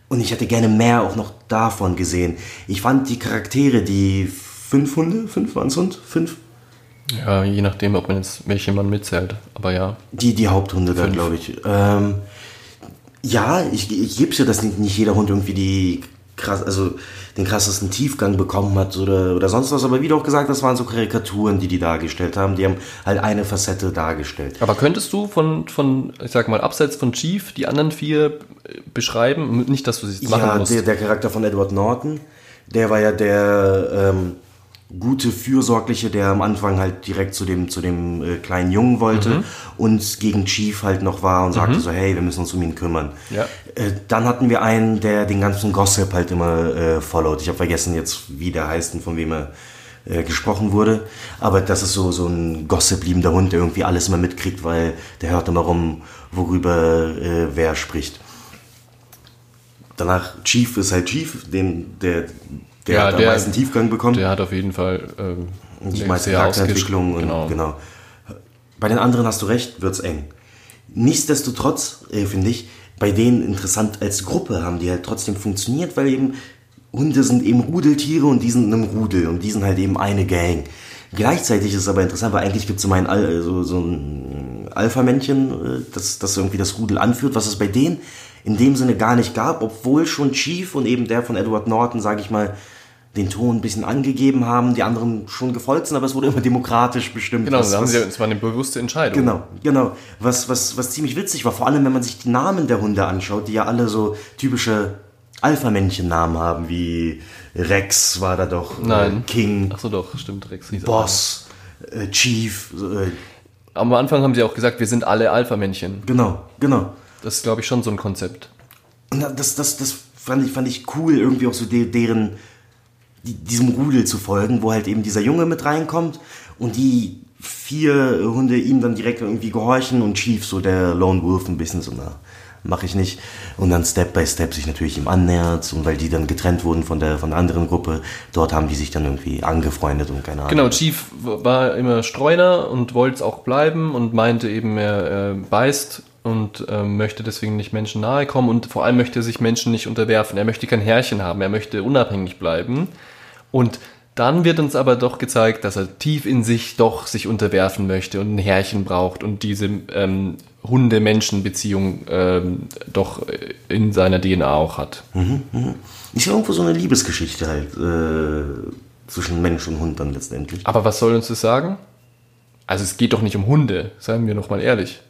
Und ich hätte gerne mehr auch noch davon gesehen. Ich fand die Charaktere, die fünf Hunde, fünf waren es Hund, fünf, Ja, je nachdem, ob man jetzt welche man mitzählt. Aber ja. Die, die Haupthunde da, glaube ich. Ähm, ja, ich, ich gebe ja, dass nicht, nicht jeder Hund irgendwie die krass, also den krassesten Tiefgang bekommen hat oder, oder sonst was. Aber wie du auch gesagt hast, waren so Karikaturen, die die dargestellt haben. Die haben halt eine Facette dargestellt. Aber könntest du von, von, ich sag mal, abseits von Chief die anderen vier äh, beschreiben? Nicht, dass du sie machen Ja, musst. der, der Charakter von Edward Norton, der war ja der ähm, gute, fürsorgliche, der am Anfang halt direkt zu dem, zu dem äh, kleinen Jungen wollte Mhm. und gegen Chief halt noch war und sagte so, hey, wir müssen uns um ihn kümmern. Ja. Äh, dann hatten wir einen, der den ganzen Gossip halt immer äh, followt. Ich habe vergessen jetzt, wie der heißt und von wem er äh, gesprochen wurde. Aber das ist so, so ein gossip-liebender Hund, der irgendwie alles immer mitkriegt, weil der hört immer rum, worüber äh, wer spricht. Danach Chief ist halt Chief, den, der, der Ja, hat der- am meisten Tiefgang bekommen. Der hat auf jeden Fall ähm, die meiste Charakterentwicklung. Und, Genau. genau. Bei den anderen hast du recht, wird's eng. Nichtsdestotrotz, äh, finde ich, bei denen interessant als Gruppe haben die halt trotzdem funktioniert, weil eben Hunde sind eben Rudeltiere und die sind in einem Rudel und die sind halt eben eine Gang. Gleichzeitig ist es aber interessant, weil eigentlich gibt es so, ein Al so, so ein Alpha-Männchen, äh, das, das irgendwie das Rudel anführt, was es bei denen in dem Sinne gar nicht gab, obwohl schon Chief und eben der von Edward Norton, sage ich mal, den Ton ein bisschen angegeben haben, die anderen schon gefolgt sind, aber es wurde immer demokratisch bestimmt. Genau, was- haben sie, es war eine bewusste Entscheidung. Genau, genau. Was, was, was ziemlich witzig war, vor allem wenn man sich die Namen der Hunde anschaut, die ja alle so typische Alpha-Männchen-Namen haben, wie Rex war da doch, Nein. Äh, King, Ach so, doch, stimmt, Rex hieß. Boss, äh, Chief, äh, Am Anfang haben sie auch gesagt, wir sind alle Alpha-Männchen. genau, genau. Das ist, glaube ich, schon so ein Konzept. Und das, das, das fand, ich, fand ich cool, irgendwie auch so de, deren, die, diesem Rudel zu folgen, wo halt eben dieser Junge mit reinkommt und die vier Hunde ihm dann direkt irgendwie gehorchen und Chief, so der Lone Wolf, ein bisschen so, na, mache ich nicht. Und dann Step by Step sich natürlich ihm annähert und weil die dann getrennt wurden von der, von der anderen Gruppe, dort haben die sich dann irgendwie angefreundet und keine Ahnung. Genau, Chief war immer Streuner und wollte es auch bleiben und meinte eben, er äh, beißt und ähm, möchte deswegen nicht Menschen nahe kommen und vor allem möchte er sich Menschen nicht unterwerfen. Er möchte kein Herrchen haben, er möchte unabhängig bleiben. Und dann wird uns aber doch gezeigt, dass er tief in sich doch sich unterwerfen möchte und ein Herrchen braucht und diese ähm, Hunde-Menschen-Beziehung ähm, doch in seiner DNA auch hat. Ist ja irgendwo so eine Liebesgeschichte halt äh, zwischen Mensch und Hund dann letztendlich. Aber was soll uns das sagen? Also es geht doch nicht um Hunde, seien wir noch mal ehrlich.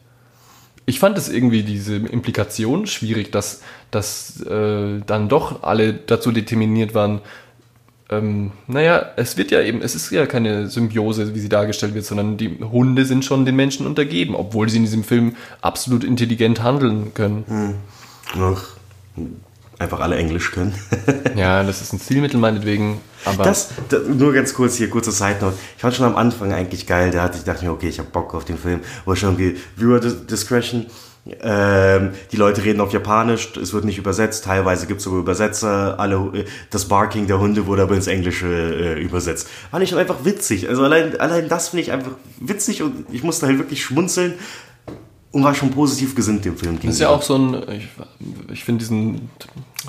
Ich fand es irgendwie diese Implikation schwierig, dass, dass äh, dann doch alle dazu determiniert waren, ähm, naja, es wird ja eben, es ist ja keine Symbiose, wie sie dargestellt wird, sondern die Hunde sind schon den Menschen untergeben, obwohl sie in diesem Film absolut intelligent handeln können. Noch einfach alle Englisch können. Ja, das ist ein Stilmittel meinetwegen, aber Das, das, nur ganz kurz hier, kurze Side Note. Ich fand schon am Anfang eigentlich geil, da hatte ich dachte mir, okay, ich habe Bock auf den Film, wo schon irgendwie Viewer Dis- Discretion, ähm, die Leute reden auf Japanisch, es wird nicht übersetzt, teilweise gibt es sogar Übersetzer, alle, das Barking der Hunde wurde aber ins Englische äh, übersetzt. Fand ich schon einfach witzig. Also allein, allein das finde ich einfach witzig und ich musste halt wirklich schmunzeln und war schon positiv gesinnt dem Film Das ist ja auch so ein, ich, ich finde diesen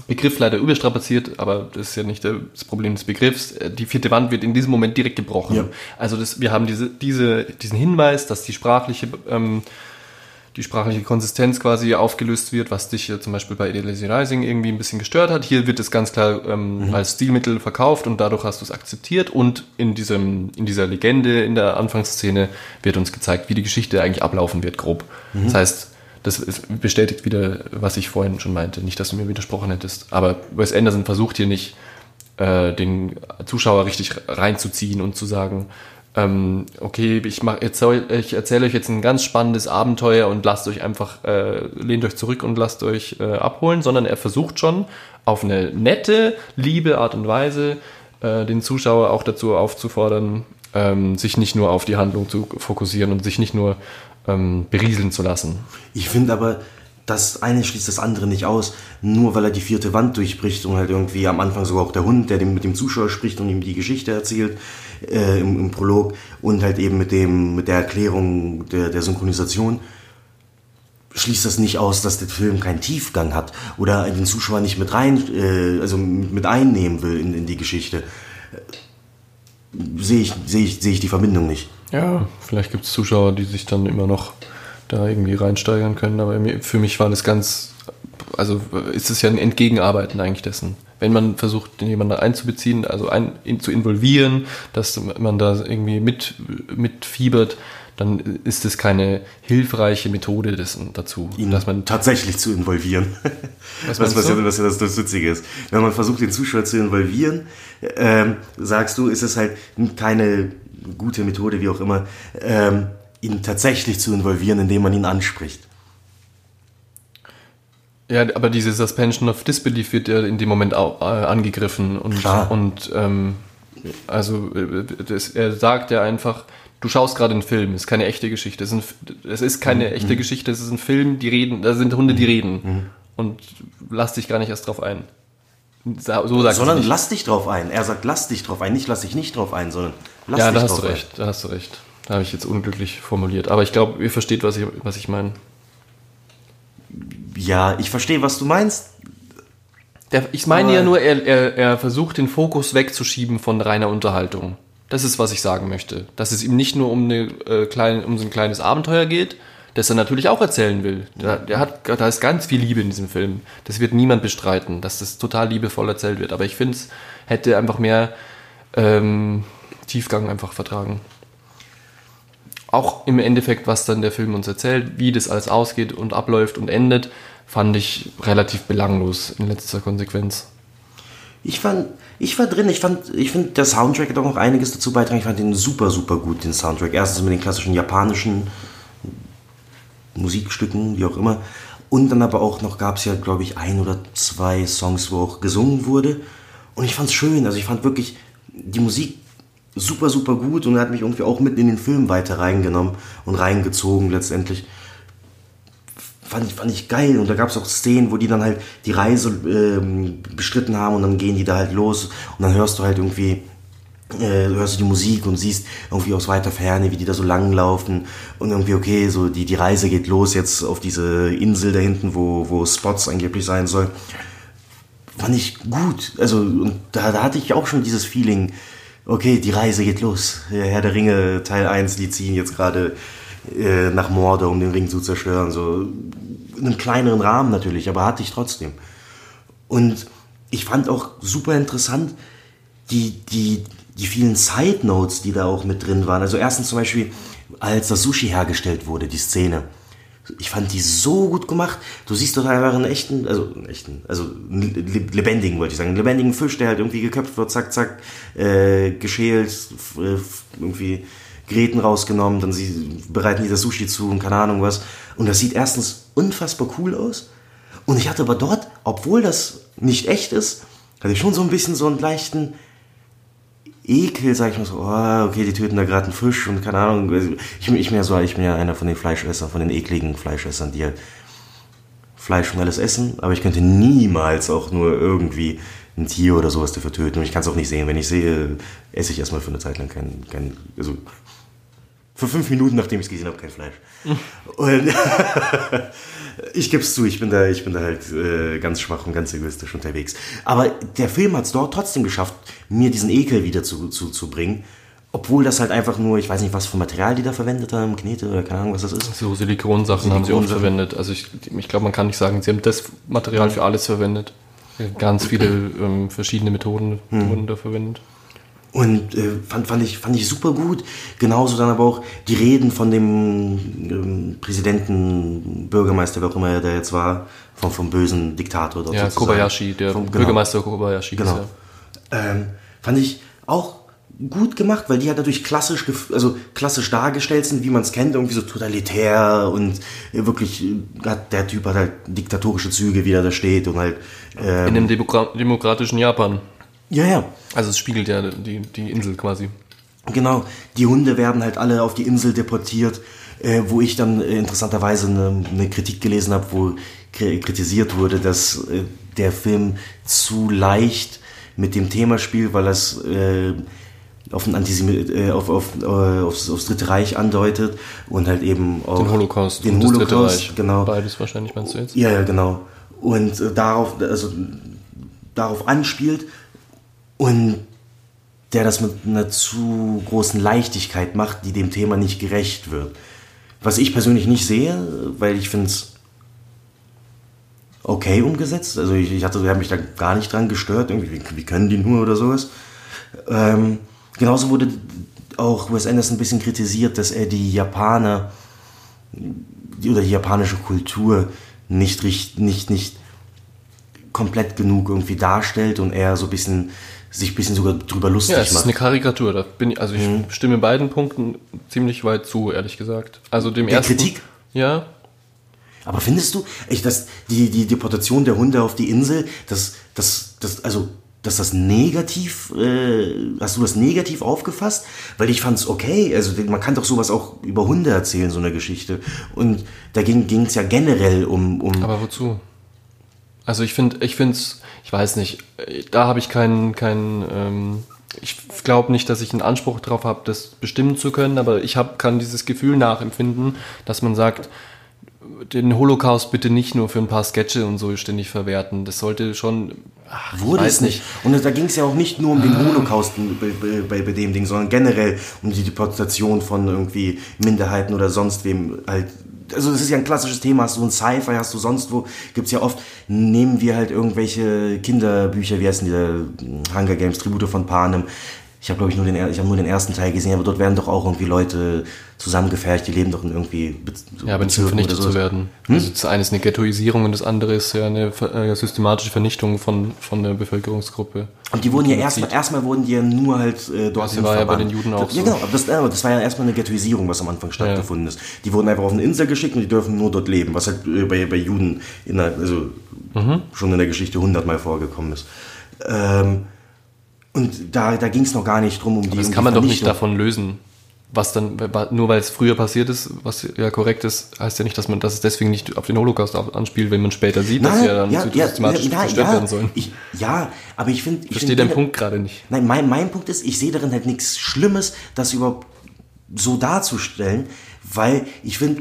Begriff leider überstrapaziert, aber das ist ja nicht das Problem des Begriffs. Die vierte Wand wird in diesem Moment direkt gebrochen. Ja. Also das, wir haben diese, diese, diesen Hinweis, dass die sprachliche, ähm, die sprachliche Konsistenz quasi aufgelöst wird, was dich ja zum Beispiel bei Lazy Rising irgendwie ein bisschen gestört hat. Hier wird es ganz klar ähm, als Stilmittel verkauft und dadurch hast du es akzeptiert und in diesem, in dieser Legende, in der Anfangsszene wird uns gezeigt, wie die Geschichte eigentlich ablaufen wird, grob. Das heißt, das bestätigt wieder, was ich vorhin schon meinte. Nicht, dass du mir widersprochen hättest. Aber Wes Anderson versucht hier nicht, äh, den Zuschauer richtig reinzuziehen und zu sagen, ähm, okay, ich, mach, erzähl, ich erzähle euch jetzt ein ganz spannendes Abenteuer und lasst euch einfach, äh, lehnt euch zurück und lasst euch äh, abholen, sondern er versucht schon auf eine nette, liebe Art und Weise äh, den Zuschauer auch dazu aufzufordern, ähm, sich nicht nur auf die Handlung zu fokussieren und sich nicht nur ähm, berieseln zu lassen. Ich finde aber, das eine schließt das andere nicht aus, nur weil er die vierte Wand durchbricht und halt irgendwie am Anfang sogar auch der Hund, der mit dem Zuschauer spricht und ihm die Geschichte erzählt äh, im, im Prolog und halt eben mit dem mit der Erklärung der, der Synchronisation schließt das nicht aus, dass der Film keinen Tiefgang hat oder den Zuschauer nicht mit rein, äh, also mit einnehmen will in, in die Geschichte. Sehe ich, sehe ich, sehe ich die Verbindung nicht. Ja, vielleicht gibt es Zuschauer, die sich dann immer noch da irgendwie reinsteigern können, aber für mich war das ganz, also ist es ja ein Entgegenarbeiten eigentlich dessen. Wenn man versucht, jemanden einzubeziehen, also ein, in, zu involvieren, dass man da irgendwie mit, mitfiebert, dann ist es keine hilfreiche Methode dessen, dazu, ihn dass man tatsächlich zu involvieren. Was Was, was, ja, was ja das, das Witzige ist. Wenn man versucht, den Zuschauer zu involvieren, ähm, sagst du, ist es halt keine gute Methode, wie auch immer, ähm, ihn tatsächlich zu involvieren, indem man ihn anspricht. Ja, aber diese Suspension of Disbelief wird ja in dem Moment auch äh, angegriffen und, Klar. und ähm, also äh, das, er sagt ja einfach, du schaust gerade einen Film, es ist keine echte Geschichte, es ist, ein, es ist keine Mhm. echte Geschichte, es ist ein Film, die reden, da sind Hunde, die reden und lass dich gar nicht erst drauf ein. So sagt Sondern lass dich drauf ein. Er sagt, lass dich drauf ein, nicht lass dich nicht drauf ein, sondern lass Ja, dich da hast drauf du ein. recht, da hast du recht. Da habe ich jetzt unglücklich formuliert, aber ich glaube, ihr versteht, was ich, was ich meine. Ja, ich verstehe, was du meinst. Der, ich meine Aber- ja nur, er, er, er versucht den Fokus wegzuschieben von reiner Unterhaltung. Das ist, was ich sagen möchte. Dass es ihm nicht nur um, eine, äh, kleine, um so ein kleines Abenteuer geht, das er natürlich auch erzählen will. Da, der hat, da ist ganz viel Liebe in diesem Film. Das wird niemand bestreiten, dass das total liebevoll erzählt wird. Aber ich finde, es hätte einfach mehr ähm, Tiefgang einfach vertragen. Auch im Endeffekt, was dann der Film uns erzählt, wie das alles ausgeht und abläuft und endet, fand ich relativ belanglos in letzter Konsequenz. Ich fand, ich war drin, ich fand, ich finde, der Soundtrack hat auch noch einiges dazu beitragen. Ich fand den super, super gut, den Soundtrack. Erstens mit den klassischen japanischen Musikstücken, wie auch immer. Und dann aber auch noch gab es ja, glaube ich, ein oder zwei Songs, wo auch gesungen wurde. Und ich fand es schön. Also ich fand wirklich die Musik super, super gut und hat mich irgendwie auch mitten in den Film weiter reingenommen und reingezogen letztendlich fand ich, fand ich geil. Und da gab es auch Szenen, wo die dann halt die Reise ähm, bestritten haben und dann gehen die da halt los und dann hörst du halt irgendwie, äh, hörst du die Musik und siehst irgendwie aus weiter Ferne, wie die da so lang laufen und irgendwie, okay, so die, die Reise geht los jetzt auf diese Insel da hinten, wo, wo Spots angeblich sein soll. Fand ich gut. Also, und da, da hatte ich auch schon dieses Feeling, okay, die Reise geht los. Herr der Ringe Teil 1, die ziehen jetzt gerade äh, nach Mordor, um den Ring zu zerstören. So in einem kleineren Rahmen natürlich, aber hatte ich trotzdem. Und ich fand auch super interessant die, die, die vielen Side Notes, die da auch mit drin waren. Also erstens zum Beispiel, als das Sushi hergestellt wurde, die Szene. Ich fand die so gut gemacht. Du siehst doch einfach einen echten, also einen echten, also lebendigen, wollte ich sagen, einen lebendigen Fisch, der halt irgendwie geköpft wird, zack, zack, äh, geschält, äh, irgendwie Gräten rausgenommen, dann sie bereiten die das Sushi zu und keine Ahnung was. Und das sieht erstens unfassbar cool aus. Und ich hatte aber dort, obwohl das nicht echt ist, hatte ich schon so ein bisschen so einen leichten Ekel, sag ich mal so, oh, okay, die töten da gerade einen Fisch und keine Ahnung. Ich, ich, bin ja so, ich bin ja einer von den Fleischessern, von den ekligen Fleischessern, die halt Fleisch und alles essen, aber ich könnte niemals auch nur irgendwie ein Tier oder sowas dafür töten. Und ich kann es auch nicht sehen. Wenn ich sehe, esse ich erstmal für eine Zeit lang kein, kein also für fünf Minuten, nachdem ich es gesehen habe, kein Fleisch. Und ich gebe es zu, ich bin da, ich bin da halt äh, ganz schwach und ganz egoistisch unterwegs. Aber der Film hat es dort trotzdem geschafft, mir diesen Ekel wieder zu, zu, zu bringen. Obwohl das halt einfach nur, ich weiß nicht, was für Material die da verwendet haben, Knete oder keine Ahnung, was das ist. So Silikonsachen haben sie oft verwendet. Also ich, ich glaube, man kann nicht sagen, sie haben das Material für alles verwendet. Ganz viele ähm, verschiedene Methoden wurden da verwendet. Und äh, fand, fand, ich, fand ich super gut. Genauso dann aber auch die Reden von dem ähm, Präsidenten, Bürgermeister, wer auch immer der jetzt war, vom, vom bösen Diktator dort Ja, sozusagen. Kobayashi, der Vom- genau. Bürgermeister Kobayashi. Genau. ja. Ähm, fand ich auch gut gemacht, weil die halt dadurch klassisch, also klassisch dargestellt sind, wie man es kennt, irgendwie so totalitär und äh, wirklich äh, hat der Typ hat halt diktatorische Züge, wie er da steht und halt ähm, In dem Demokra demokratischen Japan. Ja ja Also es spiegelt ja die, die Insel quasi. Genau, die Hunde werden halt alle auf die Insel deportiert. äh, wo ich dann äh, interessanterweise eine, eine Kritik gelesen habe, wo kri- kritisiert wurde, dass äh, der Film zu leicht mit dem Thema spielt, weil es äh, auf, ein äh, auf, auf, äh, aufs, aufs Dritte Reich andeutet und halt eben auch Den Holocaust den das Dritte Holocaust, Reich. genau. Beides wahrscheinlich meinst du jetzt? Ja, ja, genau. Und äh, darauf, also darauf anspielt und der das mit einer zu großen Leichtigkeit macht, die dem Thema nicht gerecht wird. Was ich persönlich nicht sehe, weil ich finde es okay umgesetzt. Also ich, ich hatte, ich habe mich da gar nicht dran gestört. Irgendwie, wie, können die nur oder sowas. Ähm, genauso wurde auch Wes Anderson ein bisschen kritisiert, dass er die Japaner oder die japanische Kultur nicht, nicht, nicht komplett genug irgendwie darstellt und er so ein bisschen sich ein bisschen sogar drüber lustig Ja, es ist macht. eine Karikatur. Da bin ich, also ich Mhm. stimme beiden Punkten ziemlich weit zu, ehrlich gesagt. Also dem Der ersten. Kritik? Ja. Aber findest du, echt, dass die, die Deportation der Hunde auf die Insel, dass, dass, dass, also, dass das negativ, äh, hast du das negativ aufgefasst? Weil ich fand's okay, also man kann doch sowas auch über Hunde erzählen, so eine Geschichte. Und da ging es ja generell um, um Aber wozu? Also ich finde, ich finde es, ich weiß nicht, da habe ich keinen, keinen, ähm, ich glaube nicht, dass ich einen Anspruch darauf habe, das bestimmen zu können, aber ich hab, kann dieses Gefühl nachempfinden, dass man sagt, den Holocaust bitte nicht nur für ein paar Sketche und so ständig verwerten. Das sollte schon, ach, Wurde es nicht. Und da ging es ja auch nicht nur um den Holocaust bei, bei, bei, bei dem Ding, sondern generell um die Deportation von irgendwie Minderheiten oder sonst wem halt. Also das ist ja ein klassisches Thema, hast du ein Sci-Fi, hast du sonst wo, gibt's ja oft, nehmen wir halt irgendwelche Kinderbücher, wie heißen die, da, Hunger Games, Tribute von Panem. Ich habe, glaube ich, nur den, ich hab nur den ersten Teil gesehen, aber dort werden doch auch irgendwie Leute zusammengefercht, die leben doch in irgendwie Be- so Ja, um Bezirken vernichtet oder zu werden. Also das eine ist eine Ghettoisierung und das andere ist ja eine äh, systematische Vernichtung von, von der Bevölkerungsgruppe. Und die wurden ja erstmal, erstmal wurden die ja nur halt äh, dort Das war ja bei den Juden auch Ja, so. genau, aber das, aber das war ja erstmal eine Ghettoisierung, was am Anfang stattgefunden ist. Die wurden einfach auf eine Insel geschickt und die dürfen nur dort leben, was halt äh, bei, bei Juden in der, also Mhm. schon in der Geschichte hundertmal vorgekommen ist. Ähm, und da, da ging es noch gar nicht drum, um die Das kann man doch nicht davon lösen. Was dann, nur weil es früher passiert ist, was ja korrekt ist, heißt ja nicht, dass man dass es deswegen nicht auf den Holocaust anspielt, wenn man später sieht, dass sie ja dann systematisch zerstört werden sollen. Ich, ja, aber ich finde... Ich verstehe den Punkt gerade nicht. Nein, mein, mein Punkt ist, ich sehe darin halt nichts Schlimmes, das überhaupt so darzustellen, weil ich finde,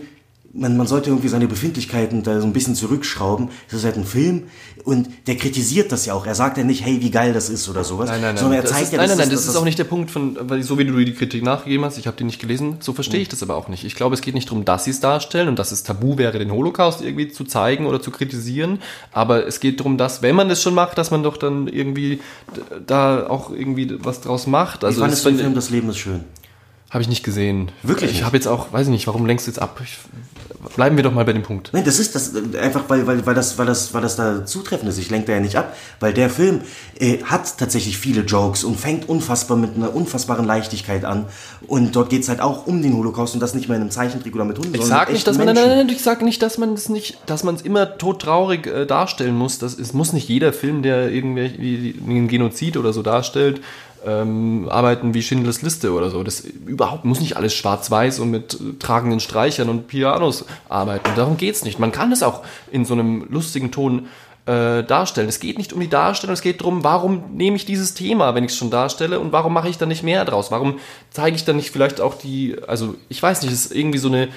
man, man sollte irgendwie seine Befindlichkeiten da so ein bisschen zurückschrauben. Es ist halt ein Film und der kritisiert das ja auch. Er sagt ja nicht, hey, wie geil das ist oder sowas, Nein, nein, nein. sondern er das zeigt ist, ja, nein, nein, nein, dass das ist auch nicht der Punkt von, weil so wie du die Kritik nachgegeben hast, ich habe die nicht gelesen, so verstehe ich das aber auch nicht. Ich glaube, es geht nicht darum, dass sie es darstellen und dass es tabu wäre, den Holocaust irgendwie zu zeigen oder zu kritisieren, aber es geht darum, dass, wenn man das schon macht, dass man doch dann irgendwie da auch irgendwie was draus macht. Also ich fand das es im Film, das Leben ist schön. Habe ich nicht gesehen. Wirklich Ich habe jetzt auch, weiß ich nicht, warum lenkst du jetzt ab? Ich, bleiben wir doch mal bei dem Punkt. Nein, das ist das einfach, weil, weil, weil, das, weil, das, weil das da zutreffend ist. Ich lenke da ja nicht ab, weil der Film äh, hat tatsächlich viele Jokes und fängt unfassbar mit einer unfassbaren Leichtigkeit an. Und dort geht es halt auch um den Holocaust und das nicht mehr in einem Zeichentrick oder mit Hunden, Ich sondern sag mit nicht, dass man, nein, Menschen. nein, nein, ich nicht, dass man es nicht, dass man es immer todtraurig äh, darstellen muss. Das, es muss nicht jeder Film, der irgendwie einen Genozid oder so darstellt, ähm, arbeiten wie Schindlers Liste oder so. Das überhaupt muss nicht alles schwarz-weiß und mit äh, tragenden Streichern und Pianos arbeiten. Darum geht's nicht. Man kann es auch in so einem lustigen Ton äh, darstellen. Es geht nicht um die Darstellung, es geht darum, warum nehme ich dieses Thema, wenn ich es schon darstelle und warum mache ich da nicht mehr draus? Warum zeige ich dann nicht vielleicht auch die, also ich weiß nicht, es ist irgendwie so eine,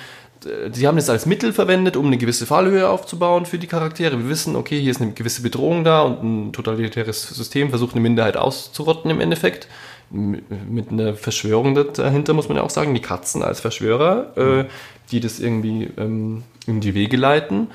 sie haben es als Mittel verwendet, um eine gewisse Fallhöhe aufzubauen für die Charaktere. Wir wissen, okay, hier ist eine gewisse Bedrohung da und ein totalitäres System versucht eine Minderheit auszurotten im Endeffekt. Mit einer Verschwörung dahinter muss man ja auch sagen, die Katzen als Verschwörer, äh, die das irgendwie ähm, in die Wege leiten.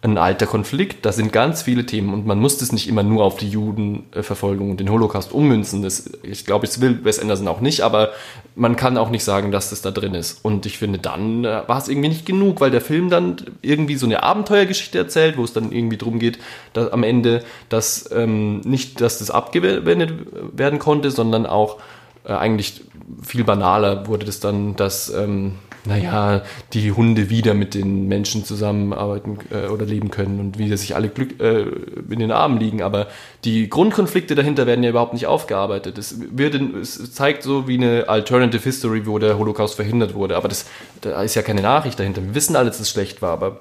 Ein alter Konflikt, da sind ganz viele Themen und man muss das nicht immer nur auf die Judenverfolgung und den Holocaust ummünzen. Das, ich glaube, es will Wes Anderson auch nicht, aber man kann auch nicht sagen, dass das da drin ist. Und ich finde, dann äh, war es irgendwie nicht genug, weil der Film dann irgendwie so eine Abenteuergeschichte erzählt, wo es dann irgendwie darum geht, dass am Ende, dass ähm, nicht, dass das abgewendet werden konnte, sondern auch äh, eigentlich viel banaler wurde das dann, dass ähm, naja, die Hunde wieder mit den Menschen zusammenarbeiten äh, oder leben können und wie sich alle Glück äh, in den Armen liegen. Aber die Grundkonflikte dahinter werden ja überhaupt nicht aufgearbeitet. Es, wird in, es zeigt so wie eine Alternative History, wo der Holocaust verhindert wurde. Aber das, da ist ja keine Nachricht dahinter. Wir wissen alle, dass es schlecht war, aber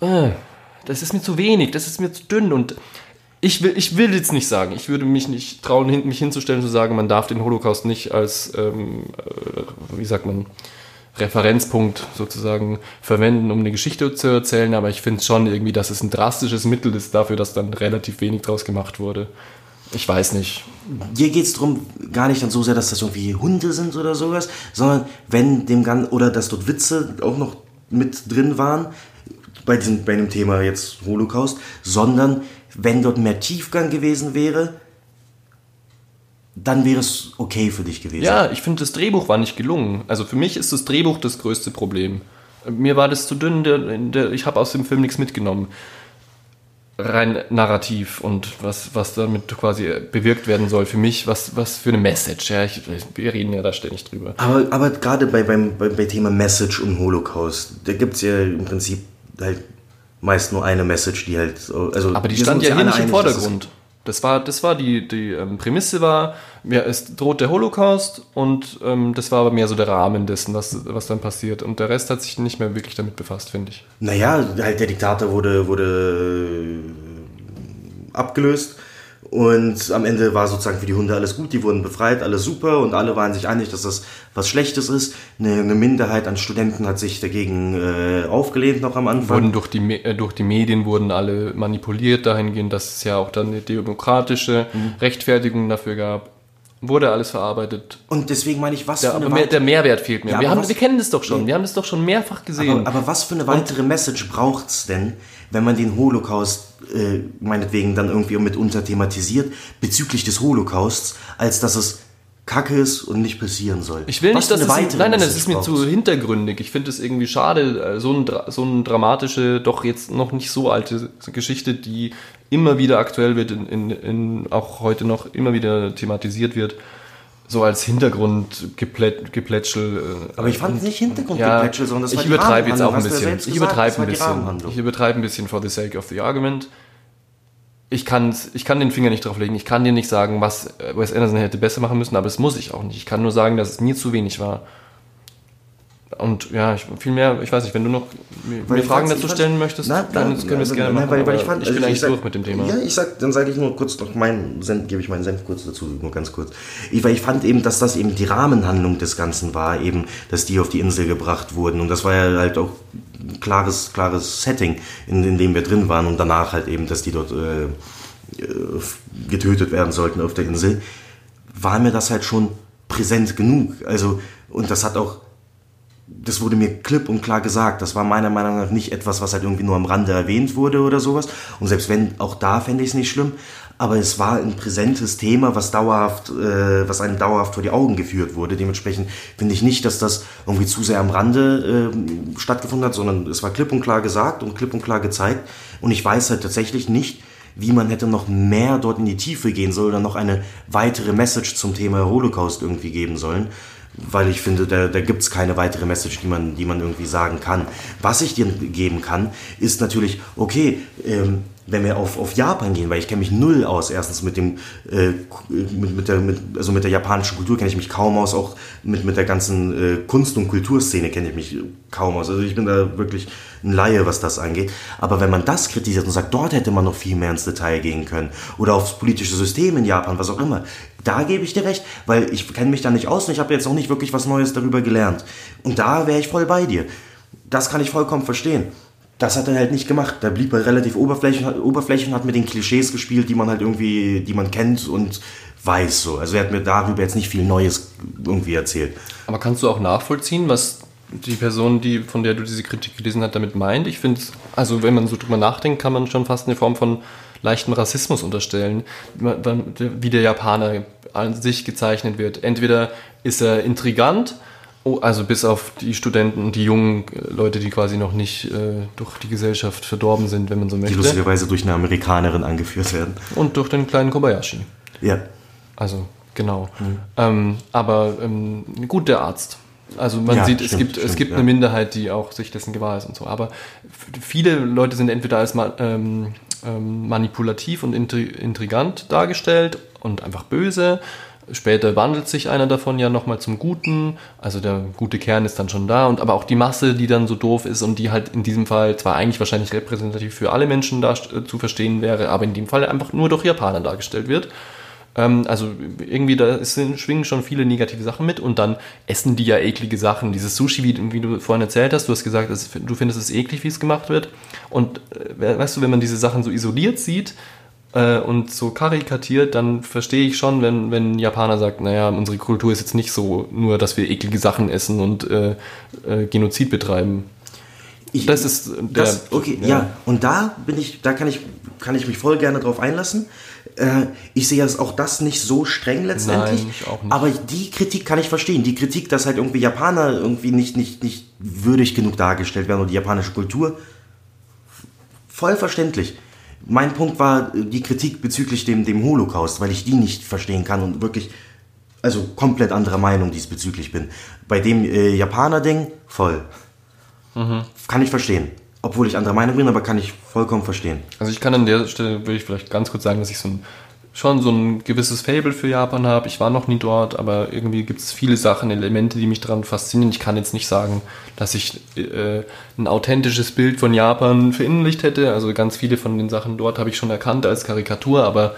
äh, das ist mir zu wenig, das ist mir zu dünn und ich will, ich will jetzt nicht sagen, ich würde mich nicht trauen, mich hinzustellen und zu sagen, man darf den Holocaust nicht als, ähm, äh, wie sagt man, Referenzpunkt sozusagen verwenden, um eine Geschichte zu erzählen, aber ich finde schon irgendwie, dass es ein drastisches Mittel ist dafür, dass dann relativ wenig draus gemacht wurde. Ich weiß nicht. Hier geht es darum, gar nicht dann so sehr, dass das irgendwie Hunde sind oder sowas, sondern wenn dem Ganzen, oder dass dort Witze auch noch mit drin waren, bei, diesem, bei dem Thema jetzt Holocaust, sondern wenn dort mehr Tiefgang gewesen wäre, dann wäre es okay für dich gewesen. Ja, ich finde, das Drehbuch war nicht gelungen. Also für mich ist das Drehbuch das größte Problem. Mir war das zu dünn, der, der, ich habe aus dem Film nichts mitgenommen. Rein narrativ und was, was damit quasi bewirkt werden soll für mich, was, was für eine Message. Ja, ich, wir reden ja da ständig drüber. Aber, aber gerade bei, beim, bei, bei Thema Message und Holocaust, da gibt es ja im Prinzip halt meist nur eine Message, die halt. Also Aber die stand ja hier nicht im Vordergrund. Das war, das war die, die ähm, Prämisse war, ja, es droht der Holocaust und ähm, das war aber mehr so der Rahmen dessen, was, was dann passiert. Und der Rest hat sich nicht mehr wirklich damit befasst, finde ich. Naja, halt der Diktator wurde, wurde äh, abgelöst und am Ende war sozusagen für die Hunde alles gut, die wurden befreit, alles super und alle waren sich einig, dass das was Schlechtes ist. Eine, eine Minderheit an Studenten hat sich dagegen äh, aufgelehnt noch am Anfang. Wurden durch, die, äh, durch die Medien wurden alle manipuliert dahingehend, dass es ja auch dann eine demokratische Mhm. Rechtfertigung dafür gab. Wurde alles verarbeitet. Und deswegen meine ich, was Der, für eine aber mehr, der Mehrwert fehlt mir. Ja, wir, haben, was- wir kennen das doch schon. Wir haben das doch schon mehrfach gesehen. Aber, aber was für eine weitere Message braucht's denn, wenn man den Holocaust äh, meinetwegen dann irgendwie mitunter thematisiert bezüglich des Holocausts, als dass es Kacke ist und nicht passieren soll? Ich will Was nicht, dass für es. eine Nein, nein, das ist mir zu hintergründig. Ich finde es irgendwie schade, äh, so, ein, Dra- so eine dramatische, doch jetzt noch nicht so alte Geschichte, die immer wieder aktuell wird, in, in, in, auch heute noch immer wieder thematisiert wird, so als Hintergrundgeplätschel. äh, Aber ich fand es nicht Hintergrundgeplätschel, sondern das war ich übertreibe jetzt auch ein ja bisschen. Ich übertreibe ein bisschen. Ich übertreibe ein bisschen for the sake of the argument. Ich, kann's, ich kann den Finger nicht drauf legen. Ich kann dir nicht sagen, was Wes Anderson hätte besser machen müssen, aber das muss ich auch nicht. Ich kann nur sagen, dass es mir zu wenig war. Und ja, ich, viel mehr, ich weiß nicht, wenn du noch mir, Weil Fragen dazu stellen möchtest, Nein, dann können wir es also, gerne nein, machen. Weil, weil ich, fand, ich also bin eigentlich sag- durch mit dem Thema. Ja, ich sag, dann sage ich nur kurz noch meinen Senf, gebe ich meinen Senf kurz dazu, nur ganz kurz. Ich, weil ich fand eben, dass das eben die Rahmenhandlung des Ganzen war, eben, dass die auf die Insel gebracht wurden. Und das war ja halt auch ein klares, klares Setting, in, in dem wir drin waren. Und danach halt eben, dass die dort äh, äh, getötet werden sollten auf der Insel, war mir das halt schon präsent genug. Also, und das hat auch das wurde mir klipp und klar gesagt. Das war meiner Meinung nach nicht etwas, was halt irgendwie nur am Rande erwähnt wurde oder sowas. Und selbst wenn, auch da fände ich es nicht schlimm. Aber es war ein präsentes Thema, was dauerhaft, äh, was einem dauerhaft vor die Augen geführt wurde. Dementsprechend finde ich nicht, dass das irgendwie zu sehr am Rande äh, stattgefunden hat, sondern es war klipp und klar gesagt und klipp und klar gezeigt. Und ich weiß halt tatsächlich nicht, wie man hätte noch mehr dort in die Tiefe gehen sollen oder noch eine weitere Message zum Thema Holocaust irgendwie geben sollen weil ich finde, da, da gibt es keine weitere Message, die man, die man irgendwie sagen kann. Was ich dir geben kann, ist natürlich, okay, ähm, wenn wir auf, auf Japan gehen, weil ich kenne mich null aus, erstens mit dem, äh, mit, mit, der, mit, also mit der japanischen Kultur kenne ich mich kaum aus, auch mit, mit der ganzen äh, Kunst- und Kulturszene kenne ich mich kaum aus. Also ich bin da wirklich ein Laie, was das angeht. Aber wenn man das kritisiert und sagt, dort hätte man noch viel mehr ins Detail gehen können oder aufs politische System in Japan, was auch immer, da gebe ich dir recht, weil ich kenne mich da nicht aus und ich habe jetzt auch nicht wirklich was Neues darüber gelernt. Und da wäre ich voll bei dir. Das kann ich vollkommen verstehen. Das hat er halt nicht gemacht. Da blieb er relativ oberflächlich, oberflächlich und hat mit den Klischees gespielt, die man halt irgendwie, die man kennt und weiß so. Also er hat mir darüber jetzt nicht viel Neues irgendwie erzählt. Aber kannst du auch nachvollziehen, was die Person, die, von der du diese Kritik gelesen hast, damit meint? Ich finde, also wenn man so drüber nachdenkt, kann man schon fast eine Form von leichtem Rassismus unterstellen, wie der Japaner an sich gezeichnet wird. Entweder ist er intrigant, oh, also bis auf die Studenten, die jungen Leute, die quasi noch nicht äh, durch die Gesellschaft verdorben sind, wenn man so Die möchte. lustigerweise durch eine Amerikanerin angeführt werden. Und durch den kleinen Kobayashi. Ja. Also, genau. Ähm, aber ähm, gut, der Arzt. Also man Ja, sieht, es stimmt, gibt, es stimmt, gibt ja. eine Minderheit, die auch sich dessen gewahr ist und so. Aber viele Leute sind entweder als ähm, ähm, manipulativ und intri intrigant dargestellt und einfach böse. Später wandelt sich einer davon ja nochmal zum Guten. Also der gute Kern ist dann schon da. Und aber auch die Masse, die dann so doof ist und die halt in diesem Fall zwar eigentlich wahrscheinlich repräsentativ für alle Menschen da, äh, zu verstehen wäre, aber in dem Fall einfach nur durch Japaner dargestellt wird. Ähm, also irgendwie da ist, schwingen schon viele negative Sachen mit und dann essen die ja eklige Sachen. Dieses Sushi, wie, wie du vorhin erzählt hast, du hast gesagt, es, du findest es eklig, wie es gemacht wird. Und äh, we- weißt du, wenn man diese Sachen so isoliert sieht äh, und so karikatiert, dann verstehe ich schon, wenn, wenn ein Japaner sagt, naja, unsere Kultur ist jetzt nicht so nur, dass wir eklige Sachen essen und äh, äh, Genozid betreiben. Ich, Das ist der- das, okay, ja. ja. Und da bin ich, da kann ich, kann ich mich voll gerne drauf einlassen. Äh, ich sehe das auch das nicht so streng letztendlich. Nein, ich auch nicht. Aber die Kritik kann ich verstehen. Die Kritik, dass halt irgendwie Japaner irgendwie nicht, nicht, nicht würdig genug dargestellt werden oder die japanische Kultur. Voll verständlich. Mein Punkt war äh, die Kritik bezüglich dem, dem Holocaust, weil ich die nicht verstehen kann und wirklich, also komplett anderer Meinung diesbezüglich bin. Bei dem äh, Japaner-Ding, voll. Kann ich verstehen. Obwohl ich anderer Meinung bin, aber kann ich vollkommen verstehen. Also ich kann an der Stelle, würde ich vielleicht ganz kurz sagen, dass ich so ein, schon so ein gewisses Fable für Japan habe. Ich war noch nie dort, aber irgendwie gibt es viele Sachen, Elemente, die mich daran faszinieren. Ich kann jetzt nicht sagen, dass ich äh, ein authentisches Bild von Japan verinnerlicht hätte. Also ganz viele von den Sachen dort habe ich schon erkannt als Karikatur, aber